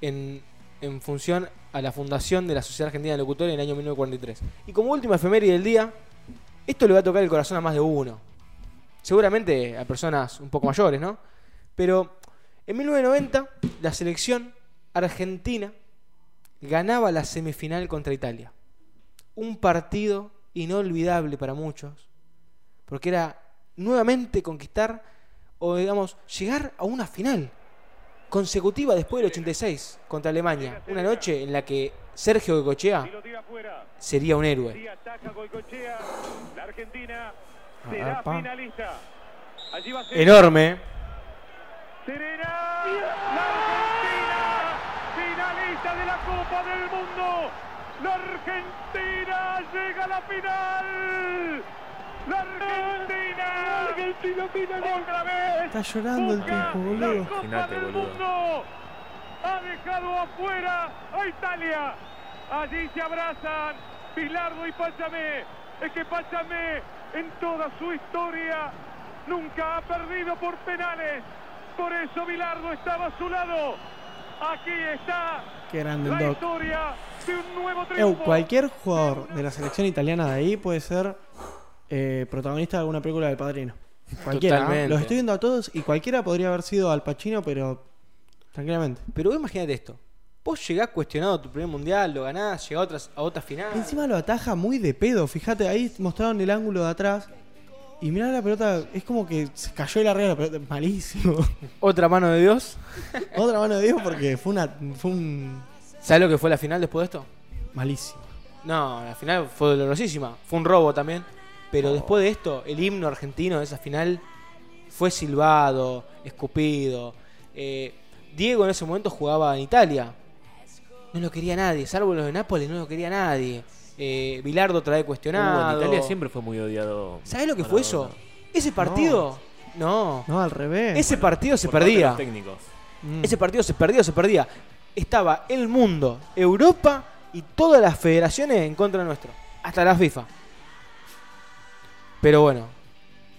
en, en función a la fundación de la Sociedad Argentina de Locutores en el año 1943. Y como última efeméride del día, esto le va a tocar el corazón a más de uno. Seguramente a personas un poco mayores, ¿no? Pero en 1990 la selección argentina ganaba la semifinal contra Italia. Un partido inolvidable para muchos, porque era nuevamente conquistar o digamos llegar a una final consecutiva después del 86 contra Alemania, una noche en la que Sergio afuera. sería un héroe. Enorme. Serena. La Argentina. Finalista de la Copa del Mundo. La Argentina llega la final. La Argentina. La Argentina finalista. Otra vez. Está llorando el tipo, la boludo. Copa Imagínate, del boludo. Mundo. Ha dejado afuera a Italia. Allí se abrazan Bilardo y Pachamé. Es que Pachamé en toda su historia nunca ha perdido por penales. Por eso Bilardo estaba a su lado. Aquí está Qué grande el la doc. historia Eu, cualquier jugador de la selección italiana de ahí puede ser eh, protagonista de alguna película del padrino. Cualquiera. Totalmente. Los estoy viendo a todos y cualquiera podría haber sido Al Pacino, pero tranquilamente. Pero vos imagínate esto. Vos llegás cuestionado tu primer mundial, lo ganás, llegás a otras a otra final. Encima lo ataja muy de pedo. Fíjate, ahí mostraron el ángulo de atrás. Y mirá la pelota, es como que se cayó de la regla la pelota. Malísimo. Otra mano de Dios. Otra mano de Dios porque fue una. Fue un. ¿Sabes lo que fue la final después de esto? Malísimo. No, la final fue dolorosísima. Fue un robo también. Oh. Pero después de esto, el himno argentino de esa final fue silbado, escupido. Eh, Diego en ese momento jugaba en Italia. No lo quería nadie, salvo los de Nápoles, no lo quería nadie. Eh, Bilardo otra vez Uh, cuestionado. en Italia siempre fue muy odiado. ¿Sabes lo que fue eso? Ese partido. No. No, al revés. Ese partido se perdía. técnicos. Mm. Ese partido se perdía, se perdía. Estaba el mundo, Europa y todas las federaciones en contra nuestro. Hasta la FIFA. Pero bueno,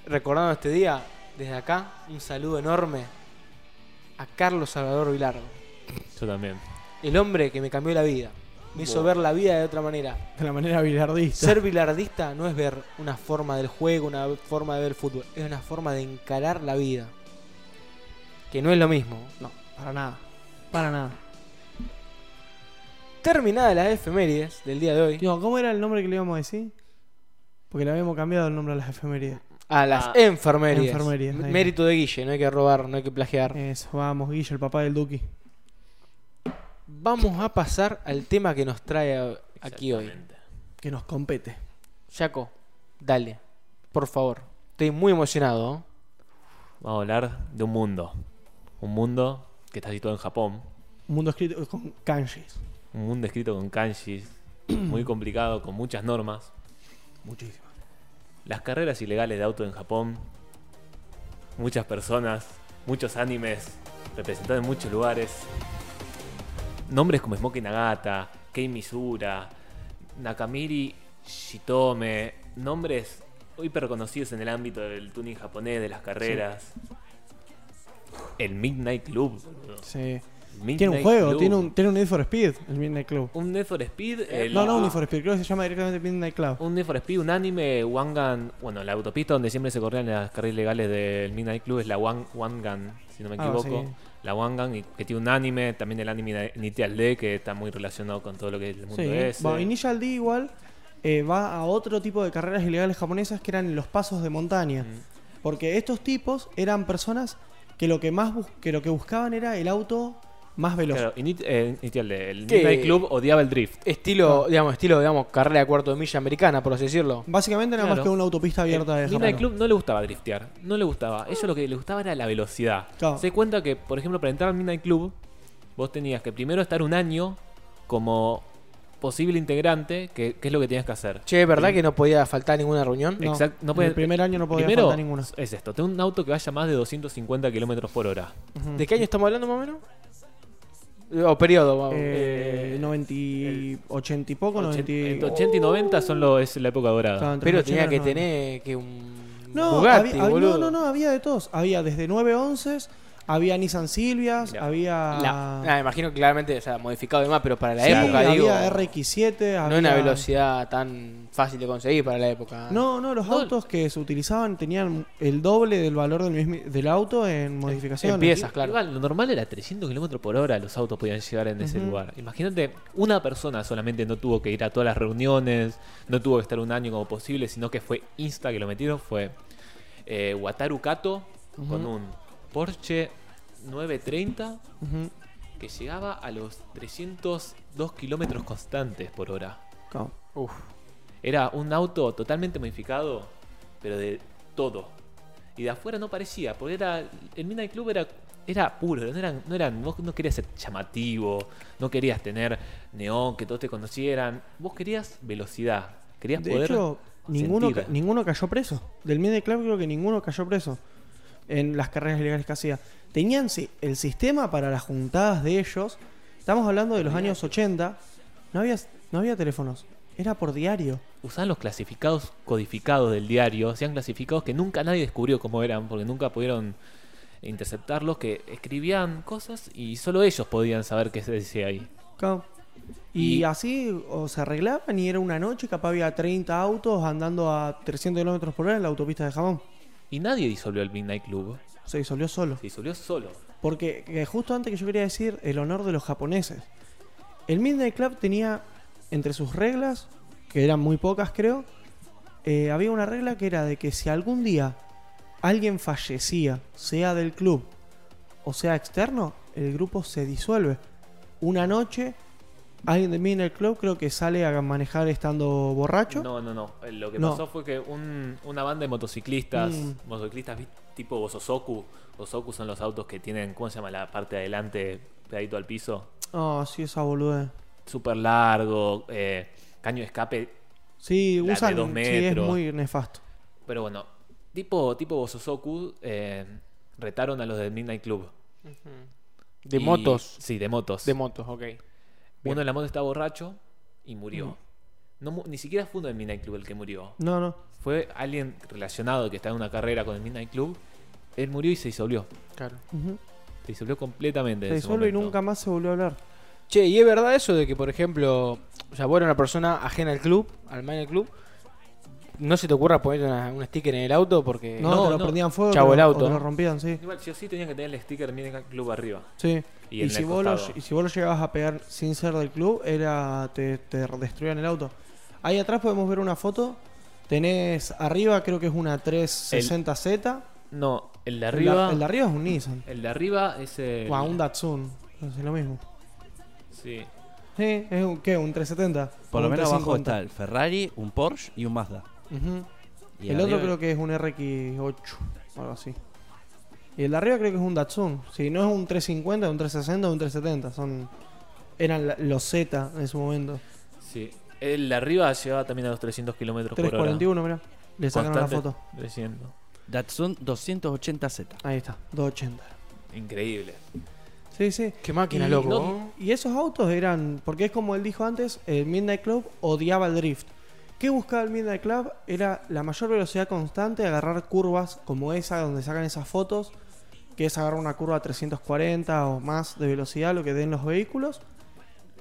recordando este día, desde acá, un saludo enorme a Carlos Salvador Vilardo. Yo también. El hombre que me cambió la vida. Me hizo ver la vida de otra manera. De la manera bilardista. Ser bilardista no es ver una forma del juego, una forma de ver el fútbol. Es una forma de encarar la vida. Que no es lo mismo. No, para nada. Para nada. Terminadas las efemérides del día de hoy. Digo, ¿cómo era el nombre que le íbamos a decir? Porque le habíamos cambiado el nombre a las efemérides. A las Ah, enfermerías. enfermerías. Mérito de Guille, no hay que robar, no hay que plagiar. Eso, vamos, Guille, el papá del Duki. Vamos a pasar al tema que nos trae aquí hoy. Que nos compete. Jaco, dale, por favor. Estoy muy emocionado. ¿eh? Vamos a hablar de un mundo. Un mundo que está situado en Japón. Un mundo escrito con kanjis. Un mundo escrito con kanjis. muy complicado, con muchas normas. Muchísimo. Las carreras ilegales de auto en Japón. Muchas personas. Muchos animes. Representados en muchos lugares. Nombres como Smoke Nagata, Kei Misura, Nakamiri Shitome. Nombres hiper reconocidos en el ámbito del tuning japonés, de las carreras. El Midnight Club. boludo. Tiene un juego, Club. tiene un, tiene un Need for Speed, el Midnight Club. Un Need for Speed. el- No, no, un Need for Speed, creo que se llama directamente Midnight Club. Un Need for Speed, un anime, One Gun. Bueno, la autopista donde siempre se corrían las carreras legales del Midnight Club es la One, One Gun, si no me Ah, equivoco. sí. La One Gun, y- que tiene un anime, también el anime Initial D, que está muy relacionado con todo lo que es el mundo Sí. ese. Bueno, Initial D igual eh, va a otro tipo de carreras ilegales japonesas que eran los pasos de montaña. Mm. Porque estos tipos eran personas que lo que más que lo que buscaban era el auto más veloz. Claro, Init- eh. El ¿Qué? Midnight Club odiaba el drift. Estilo, Ah. digamos, estilo, digamos, carrera de cuarto de milla americana, por así decirlo. Básicamente nada más Claro. que una autopista abierta de El Midnight Japón. Club no le gustaba driftear, no le gustaba. Ellos lo que les gustaba era la velocidad. Claro. Se cuenta que, por ejemplo, para entrar al Midnight Club, vos tenías que primero estar un año como posible integrante, que, que es lo que tenías que hacer. Che, ¿verdad que no podía faltar ninguna reunión? No, Exact- no en puede- el primer año no podía Primero, faltar ninguna. es esto, ten un auto que vaya más de 250 kilómetros por hora. ¿De qué año estamos hablando más o menos? O periodo, vamos. Eh, Eh, 90 y 80 y poco, 90 y... Entre 80 y 90 son lo, es la época dorada. Claro, Pero tenía 80 que 90. tener que un No, Bugatti, había- había- boludo. no, no, no, había de todos. Había desde 911, había Nissan Silvias, Mirá. había... La- ah, imagino que claramente, o sea, modificado de más, pero para la Sí, época, había digo, RX7, no había... una velocidad tan fácil de conseguir para la época. No, no, los No. autos que se utilizaban tenían el doble del valor del, auto en modificaciones. en piezas. claro. Igual, lo normal era 300 kilómetros por hora los autos podían llegar en ese lugar. Imagínate, una persona solamente no tuvo que ir a todas las reuniones, no tuvo que estar un año como posible, sino que fue insta que lo metieron, fue eh, Wataru Kato con un Porsche 930 Ujú. que llegaba a los 302 kilómetros constantes por hora. Uf. Era un auto totalmente modificado, pero de todo. Y de afuera no parecía, porque era el Midnight Club era, era puro, no eran, no eran, vos no querías ser llamativo, no querías tener neón, que todos te conocieran, vos querías velocidad, querías De poder hecho, ninguno, ca- ninguno cayó preso. Del Midnight Club creo que ninguno cayó preso en las carreras ilegales que hacía. Tenían el sistema para las juntadas de ellos. Estamos hablando de los años 80. No había, no había teléfonos. Era por diario. usaban los clasificados codificados del diario, hacían clasificados que nunca nadie descubrió cómo eran, porque nunca pudieron interceptarlos, que escribían cosas y solo ellos podían saber qué se decía ahí. Claro. Y, Y- así o se arreglaban y era una noche, capaz había 30 autos andando a 300 kilómetros por hora en la autopista de Japón. Y nadie disolvió el Midnight Club, Se disolvió solo. se disolvió solo. Porque que justo antes que yo quería decir el honor de los japoneses. El Midnight Club tenía entre sus reglas, que eran muy pocas creo, eh, había una regla que era de que si algún día alguien fallecía, sea del club o sea externo, el grupo se disuelve. Una noche, alguien del Midnight Club creo que sale a manejar estando borracho. No, no, no. Eh, Lo que No. pasó fue que un- una banda de motociclistas, Mm. motociclistas tipo Bosozoku, Bosozoku son los autos que tienen, ¿cómo se llama? La parte de adelante pegadito al piso. Ah, sí, esa boludez. Súper largo, eh, caño de escape. Sí, La de usan, dos sí, es metros. muy nefasto. Pero bueno, tipo, tipo Bosozoku eh, retaron a los del Midnight Club. De Y- motos. Sí, de motos. De motos, ok. Uno de la moto estaba borracho y murió. Mm. No ni siquiera fue uno del Midnight Club el que murió. No, no. Fue alguien relacionado que está en una carrera con el Midnight Club. Él murió y se disolvió. Claro. Se disolvió completamente. Se disuelve y nunca más se volvió a hablar. Che, ¿y es verdad eso de que, por ejemplo, o sea, vos eres una persona ajena al club, al Minor Club, no se te ocurra poner una- un sticker en el auto porque... No, no, te lo no. prendían fuego Chavo te el lo- auto, o te rompían, sí. Igual, sí o sí tenían que tener el sticker Midnight Club arriba. sí. Y Y, en si el vos lo, costado. y si vos lo llegabas a pegar sin ser del club, era te, te destruían el auto. Ahí atrás podemos ver una foto. Tenés arriba, creo que es una 360Z. No, el de El de- arriba. El de arriba es un Nissan. el de arriba es el. O a un Datsun. Es lo mismo. Sí. Sí, es un, ¿qué? Un 370. Por lo un menos abajo 350. está el Ferrari, un Porsche y un Mazda. Y el arriba- otro creo que es un RX8 o algo así. Y el de arriba creo que es un Datsun. Si no es un 350, un 360, un 370. Son eran los Z en su momento. Sí. El de arriba llegaba también a los 300 kilómetros por hora. 341, mira. Le sacaron la foto. 300. Datsun 280Z. Ahí está, 280. Increíble. Sí, sí. Qué máquina, Y- loco. no, y esos autos eran, porque es como él dijo antes, el Midnight Club odiaba el drift. ¿Qué buscaba el Midnight Club? Era la mayor velocidad constante, agarrar curvas como esa donde sacan esas fotos, que es agarrar una curva a 340 o más de velocidad, lo que den los vehículos.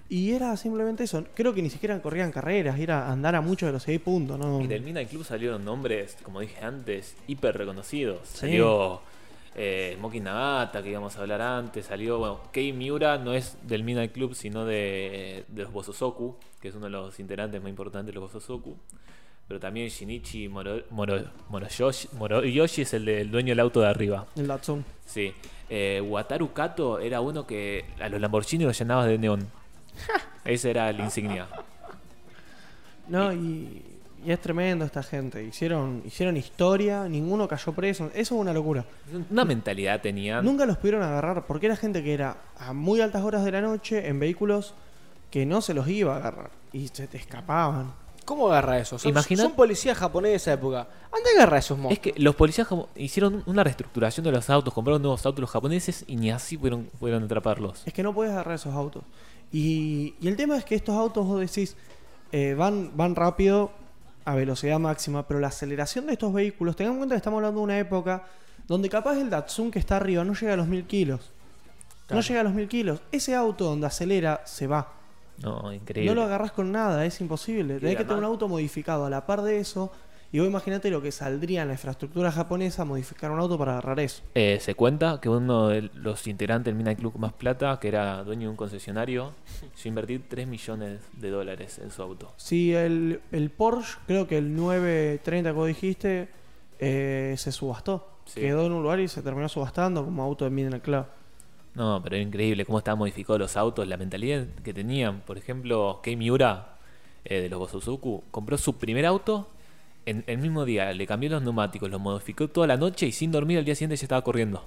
Y era simplemente eso. Creo que ni siquiera corrían carreras, era andar a mucha velocidad y punto. ¿no? Y del Midnight Club salieron nombres, como dije antes, hiper reconocidos. Sí. Salió eh, Smoking Nagata, que íbamos a hablar antes. Salió, bueno, Kei Miura no es del Midnight Club, sino de, de los Bosozoku, que es uno de los integrantes más importantes de los Bosozoku. Pero también Shinichi Moro, Moro- Moroyoshi, Moroyoshi es el, del dueño del auto de arriba. El Datsun. Sí. Eh, Wataru Kato era uno que a los Lamborghini los llenaba de neón. Ese era la insignia. No, y, y es tremendo esta gente. Hicieron, hicieron historia, ninguno cayó preso. Eso es una locura. Una mentalidad tenían. Nunca los pudieron agarrar porque era gente que era a muy altas horas de la noche en vehículos que no se los iba a agarrar y se te escapaban. ¿Cómo agarra eso? Son, Imagina- son policías japoneses de esa época. Anda a agarrar esos Es monstruos. que los policías hicieron una reestructuración de los autos, compraron nuevos autos los japoneses y ni así pudieron, pudieron atraparlos. Es que no puedes agarrar esos autos. Y, y el tema es que estos autos, vos decís, eh, van, van rápido a velocidad máxima, pero la aceleración de estos vehículos, tengan en cuenta que estamos hablando de una época donde capaz el Datsun que está arriba no llega a los 1000 kilos. No llega a los 1000 kilos. Ese auto donde acelera se va. No, increíble. No lo agarras con nada, es imposible. Tenés que tener un auto modificado a la par de eso. Y vos imaginate lo que saldría en la infraestructura japonesa modificar un auto para agarrar eso. Eh, se cuenta que uno de los integrantes del Midnight Club más plata, que era dueño de un concesionario, se invertir 3 millones de dólares en su auto. Si el, el Porsche, creo que el 930 que vos dijiste, eh, se subastó. Sí. Quedó en un lugar y se terminó subastando como auto de Midnight Club. No, pero era increíble cómo estaban modificados los autos, la mentalidad que tenían. Por ejemplo, Kei Miura, eh, de los Bosozoku, compró su primer auto en el mismo día, le cambió los neumáticos, los modificó toda la noche y sin dormir al día siguiente ya estaba corriendo.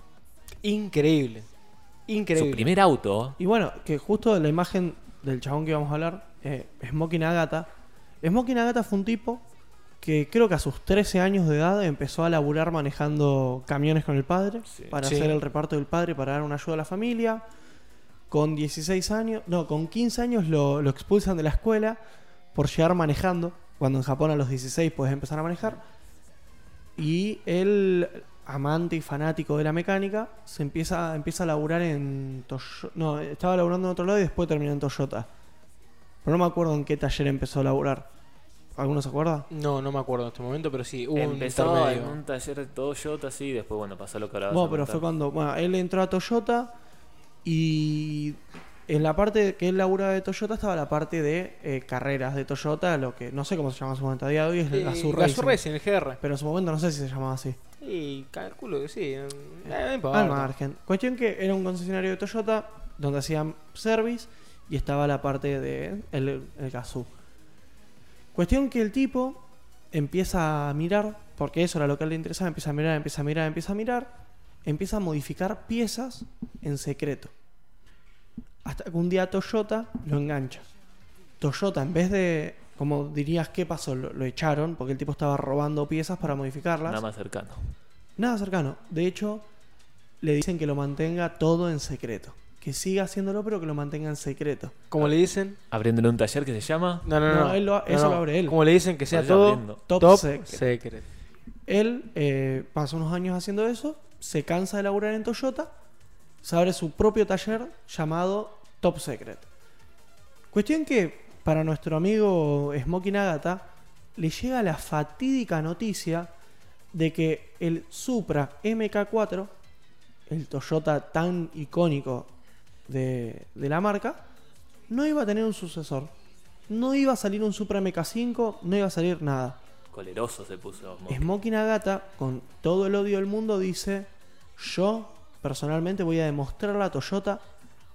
Increíble. Increíble. Su primer auto, Y bueno, que justo la imagen del chabón que íbamos a hablar, eh, Smokey Nagata. Smokey Nagata fue un tipo que creo que a sus 13 años de edad empezó a laburar manejando camiones con el padre Sí. para Sí. hacer el reparto del padre para dar una ayuda a la familia. Con 16 años, no, con 15 años lo, lo expulsan de la escuela por llegar manejando, cuando en Japón a los 16 puedes empezar a manejar. Y él, amante y fanático de la mecánica, se empieza, empieza a laburar en Toyota. No, estaba laburando en otro lado y después terminó en Toyota. Pero no me acuerdo en qué taller empezó a laburar. ¿Alguno se acuerda? No, no me acuerdo en este momento, pero sí, hubo un empezó en un taller de Toyota así, y después, bueno, pasó lo que ahora No, pero fue cuando. Bueno, él entró a Toyota y en la parte que él laburaba de Toyota estaba la parte de eh, carreras de Toyota, lo que no sé cómo se llama en su momento a día de hoy, es Sí, la Sur Racing. Racing, el GR. Pero en su momento no sé si se llamaba así. Y calculo que sí. eh. Al margen. Cuestión que era un concesionario de Toyota donde hacían service y estaba la parte de el, el Gazoo. Cuestión que el tipo empieza a mirar, porque eso era lo que le interesaba, empieza a mirar, empieza a mirar, empieza a mirar, empieza a modificar piezas en secreto. Hasta que un día Toyota lo engancha. Toyota, en vez de, como dirías, ¿qué pasó? Lo, lo echaron porque el tipo estaba robando piezas para modificarlas. Nada más cercano. Nada cercano. De hecho, le dicen que lo mantenga todo en secreto. Que siga haciéndolo, pero que lo mantenga en secreto. Como le dicen. Abriéndole un taller que se llama. No, no, no. No, él lo- eso lo abre él. Como le dicen que sea Vaya todo abriendo. Top, top, secret. secret. Él eh, pasa unos años haciendo eso, se cansa de laburar en Toyota, se abre su propio taller llamado Top Secret. Cuestión que para nuestro amigo Smokey Nagata le llega la fatídica noticia de que el Supra MK4, el Toyota tan icónico de, de la marca, no iba a tener un sucesor. No iba a salir un Supra MK5, no iba a salir nada. Coleroso se puso. Mo- Smokey Nagata, con todo el odio del mundo, dice: Yo personalmente voy a demostrarle a Toyota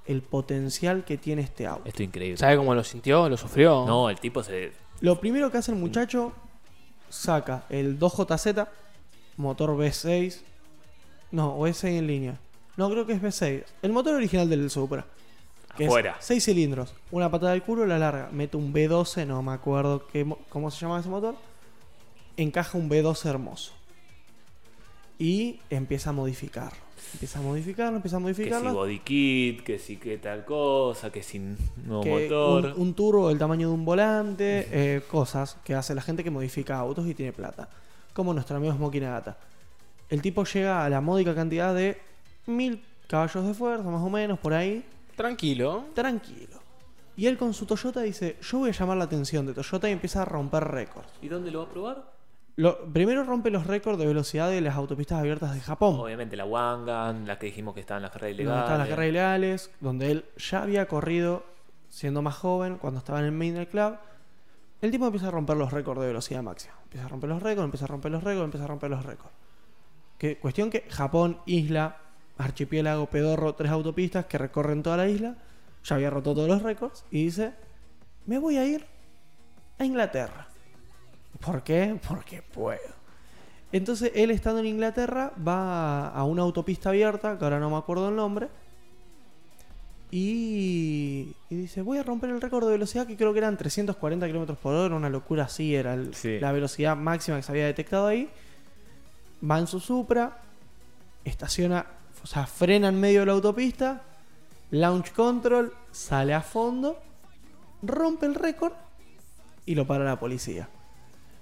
el potencial que tiene este auto. Esto es increíble. ¿Sabe cómo lo sintió? ¿Lo sufrió? No, el tipo se. Lo primero que hace el muchacho, saca el 2JZ, motor V6. No, o es 6 en línea. No, creo que es V6. El motor original del Supra. Que Afuera. es 6 cilindros. Una patada del culo, la larga. Mete un V12, no me acuerdo qué, mo- cómo se llama ese motor. Encaja un V12 hermoso. Y empieza a modificarlo. Empieza a modificarlo, empieza a Que si modificarlo. body kit, que si que tal cosa, que sin nuevo que motor. Un, un turbo del tamaño de un volante, eh, cosas que hace la gente que modifica autos y tiene plata. Como nuestro amigo Smokey Nagata. El tipo llega a la módica cantidad de mil caballos de fuerza, más o menos, por ahí. Tranquilo. Tranquilo. Y él con su Toyota dice, yo voy a llamar la atención de Toyota y empieza a romper récords. ¿Y dónde lo va a probar? Lo, primero rompe los récords de velocidad de las autopistas abiertas de Japón. Obviamente la Wangan, la que dijimos que estaba en las carreras ilegales. estaban las guerras ilegales, donde él ya había corrido siendo más joven, cuando estaba en el Main Club. El tipo empieza a romper los récords de velocidad máxima. Empieza a romper los récords, empieza a romper los récords, empieza a romper los récords. Que, cuestión que Japón, isla, archipiélago, pedorro, tres autopistas que recorren toda la isla, ya había roto todos los récords y dice, me voy a ir a Inglaterra. ¿Por qué? Porque puedo. Entonces él estando en Inglaterra va a una autopista abierta, que ahora no me acuerdo el nombre, y, y dice, voy a romper el récord de velocidad que creo que eran 340 kilómetros por hora, una locura así, era el- Sí. la velocidad máxima que se había detectado ahí. Va en su Supra, estaciona, o sea, frena en medio de la autopista, launch control, sale a fondo, rompe el récord y lo para la policía.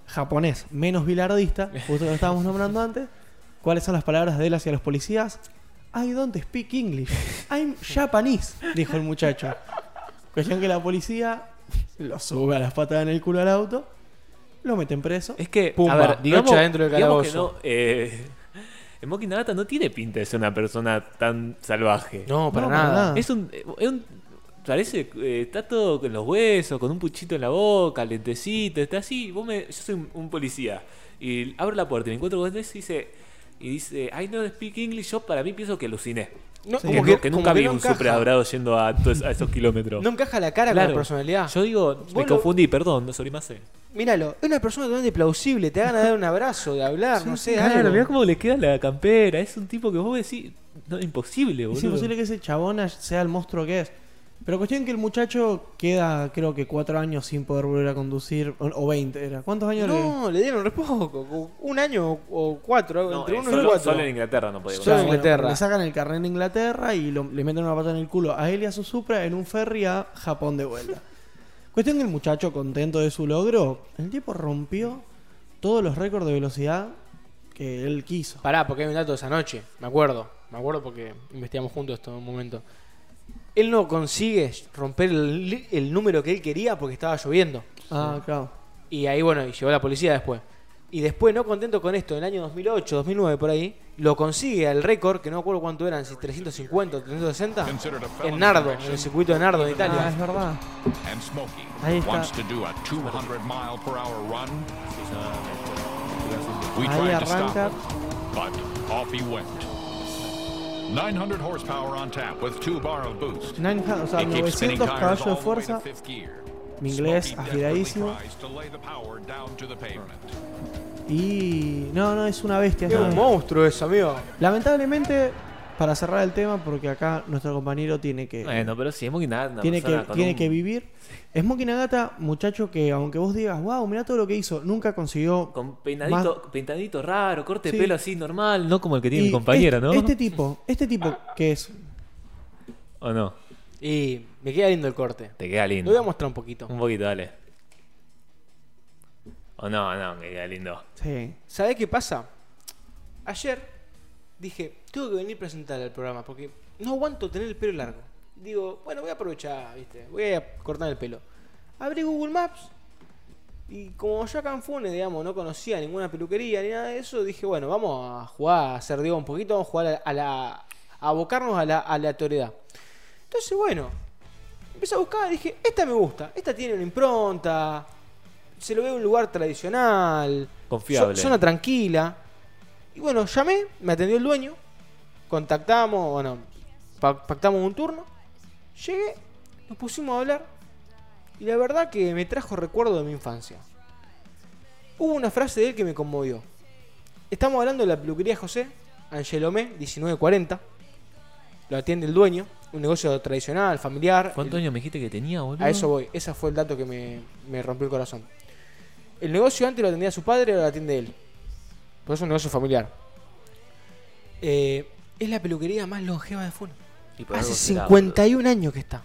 Japonés, menos bilardista, justo lo estábamos nombrando antes. ¿Cuáles son las palabras de él hacia los policías? I don't speak English. I'm Japanese, dijo el muchacho. Cuestión que la policía lo sube a las patas en el culo al auto, lo meten preso. Es que, Pumba, a ver, digamos, noche adentro del digamos que calabozo. no, eh, Nagata no tiene pinta de ser una persona tan salvaje. No, para No, para nada. nada. Es un, es un- Parece. eh, está todo con los huesos, con un puchito en la boca, lentecito, está así. Vos me, yo soy un, un policía. Y abro la puerta y me encuentro con eso y dice. Y dice, I don't speak English. Yo para mí pienso que aluciné. No, Sí. Que, como que, que como nunca que vi no un encaja. super adorado yendo a, todos- a esos kilómetros. No encaja la cara con Claro. la personalidad. Yo digo, me lo- confundí, perdón, no soy más. sé. Míralo, es una persona totalmente plausible, te van a dar un abrazo, de hablar, no sé, Claro, algo. mirá cómo le queda la campera. Es un tipo que vos decís, no, imposible, boludo. Es imposible que ese chabón sea el monstruo que es. Pero cuestión que el muchacho queda, creo que cuatro años sin poder volver a conducir, o, o 20 era. ¿Cuántos años le.? No, le dieron re poco, un año o cuatro, No, entre uno solo, y cuatro. solo en Inglaterra no podía Solo en. Inglaterra. Le sacan el carnet en Inglaterra y lo- le meten una pata en el culo a él y a su Supra en un ferry a Japón de vuelta. Cuestión que el muchacho, contento de su logro, el tipo rompió todos los récords de velocidad que él quiso. Pará, porque hay un dato de esa noche, me acuerdo, me acuerdo porque investigamos juntos esto en un momento. Él no consigue romper el, número que él quería porque estaba lloviendo. Ah, claro. Y ahí, bueno, y llegó la policía después. Y después, no contento con esto, en el año 2008, 2009, por ahí, lo consigue el récord, que no me acuerdo cuánto eran, si 350 o 360, en Nardo, en el circuito de Nardo, en Ah, Italia. es verdad. And Smokey Ahí está. wants to do a 200 mile per hour run. We Ahí tried to stop arranca. 900 horsepower on tap with two bar of boost. 900, o sea, He keeps spinning 900 tires caballos all de fuerza. Mi inglés afiladísimo. Y. No, no, es una bestia. es un monstruo eso, amigo. Lamentablemente, para cerrar el tema, porque acá nuestro compañero tiene que. Bueno, pero si Smoking Nagata, una tiene que, tiene un- que vivir. Smoky Nagata, muchacho que aunque vos digas, wow, mira todo lo que hizo, nunca consiguió. Con peinadito, peinadito raro, corte de pelo así normal, no como el que tiene Y mi compañera, este, ¿no? Este tipo, este tipo que es. ¿O no? Y me queda lindo el corte. Te queda Lo lindo. voy a mostrar un poquito. Un poquito, dale. O no, no, me queda lindo. Sí. ¿Sabés qué pasa? Ayer dije, tengo que venir a presentar al programa porque no aguanto tener el pelo largo. Digo, bueno, voy a aprovechar, ¿viste? Voy a cortar el pelo. Abrí Google Maps y como en Funes, digamos, no conocía ninguna peluquería ni nada de eso, dije, bueno, vamos a jugar, a hacer, digo, un poquito, vamos a jugar a, a la... a abocarnos a la aleatoriedad. Entonces, bueno, empecé a buscar y dije, esta me gusta, esta tiene una impronta, se lo ve en un lugar tradicional, Confiable. zo- zona tranquila. Y bueno, llamé, me atendió el dueño, contactamos, bueno, pa- pactamos un turno, llegué, nos pusimos a hablar y la verdad que me trajo recuerdo de mi infancia. Hubo una frase de él que me conmovió. Estamos hablando de la peluquería José, Angelomé, 1940. Lo atiende el dueño, un negocio tradicional, familiar. ¿Cuántos años me dijiste que tenía, boludo? a eso voy, ese fue el dato que me, me rompió el corazón. El negocio antes lo atendía su padre, ahora lo atiende él. Por eso es un negocio familiar. Eh, es la peluquería más longeva de Funes. Y por Hace algo será, 51 años que está.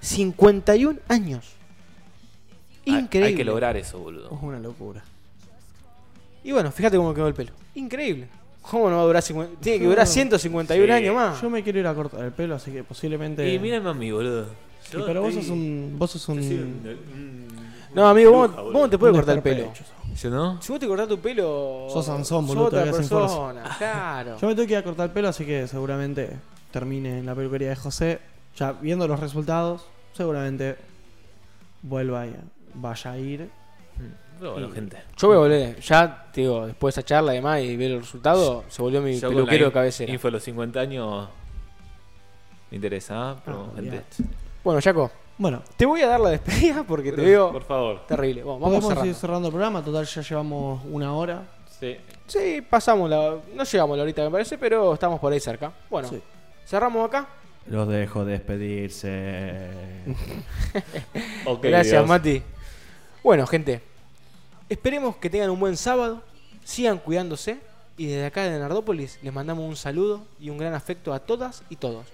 51 años. Hay- Increíble. Hay que lograr eso, boludo. Es una locura. Y bueno, fíjate cómo quedó el pelo. Increíble. ¿Cómo no va a durar 50? Tiene que durar Yo- 151 Sí. años más. Yo me quiero ir a cortar el pelo, así que posiblemente. Y mírame a mí, boludo. Sí, pero vos sos un. Vos sos un. No, amigo, vos, Bruja, vos boludo. no te puedes un cortar el pelo. ¿Yo no? Si vos te cortás tu pelo. Sos Sansón, sos boludo, otra persona. Claro. Yo me tengo que ir a cortar el pelo, así que seguramente termine en la peluquería de José. Ya viendo los resultados, seguramente vuelva y vaya a ir. Pero bueno, gente. Yo voy a volver. Ya, te digo, después de esa charla además y ver el resultado, se volvió mi Yo peluquero de cabecera. Info de los 50 años. Me interesa, pero Ah, gente. Bueno, Jaco, Bueno, te voy a dar la despedida porque te veo Por favor. terrible. Bueno, vamos podemos cerrando. ir cerrando el programa. Total, ya llevamos una hora. Sí. Sí, pasamos la. No llegamos a la horita, me parece, pero estamos por ahí cerca. Bueno, Sí. cerramos acá. Los dejo despedirse. Ok, Gracias, Dios. Mati. Bueno, gente, esperemos que tengan un buen sábado, sigan cuidándose y desde acá de Nardópolis les mandamos un saludo y un gran afecto a todas y todos.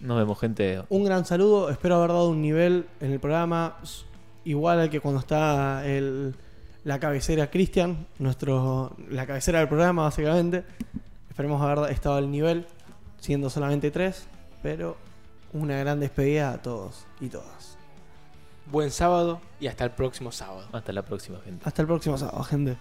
Nos vemos, gente. Un gran saludo. Espero haber dado un nivel en el programa igual al que cuando está el, la cabecera Cristian, nuestro la cabecera del programa básicamente. Esperemos haber estado al nivel, siendo solamente tres, pero una gran despedida a todos y todas. Buen sábado y hasta el próximo sábado. Hasta la próxima, gente. Hasta el próximo sábado, gente.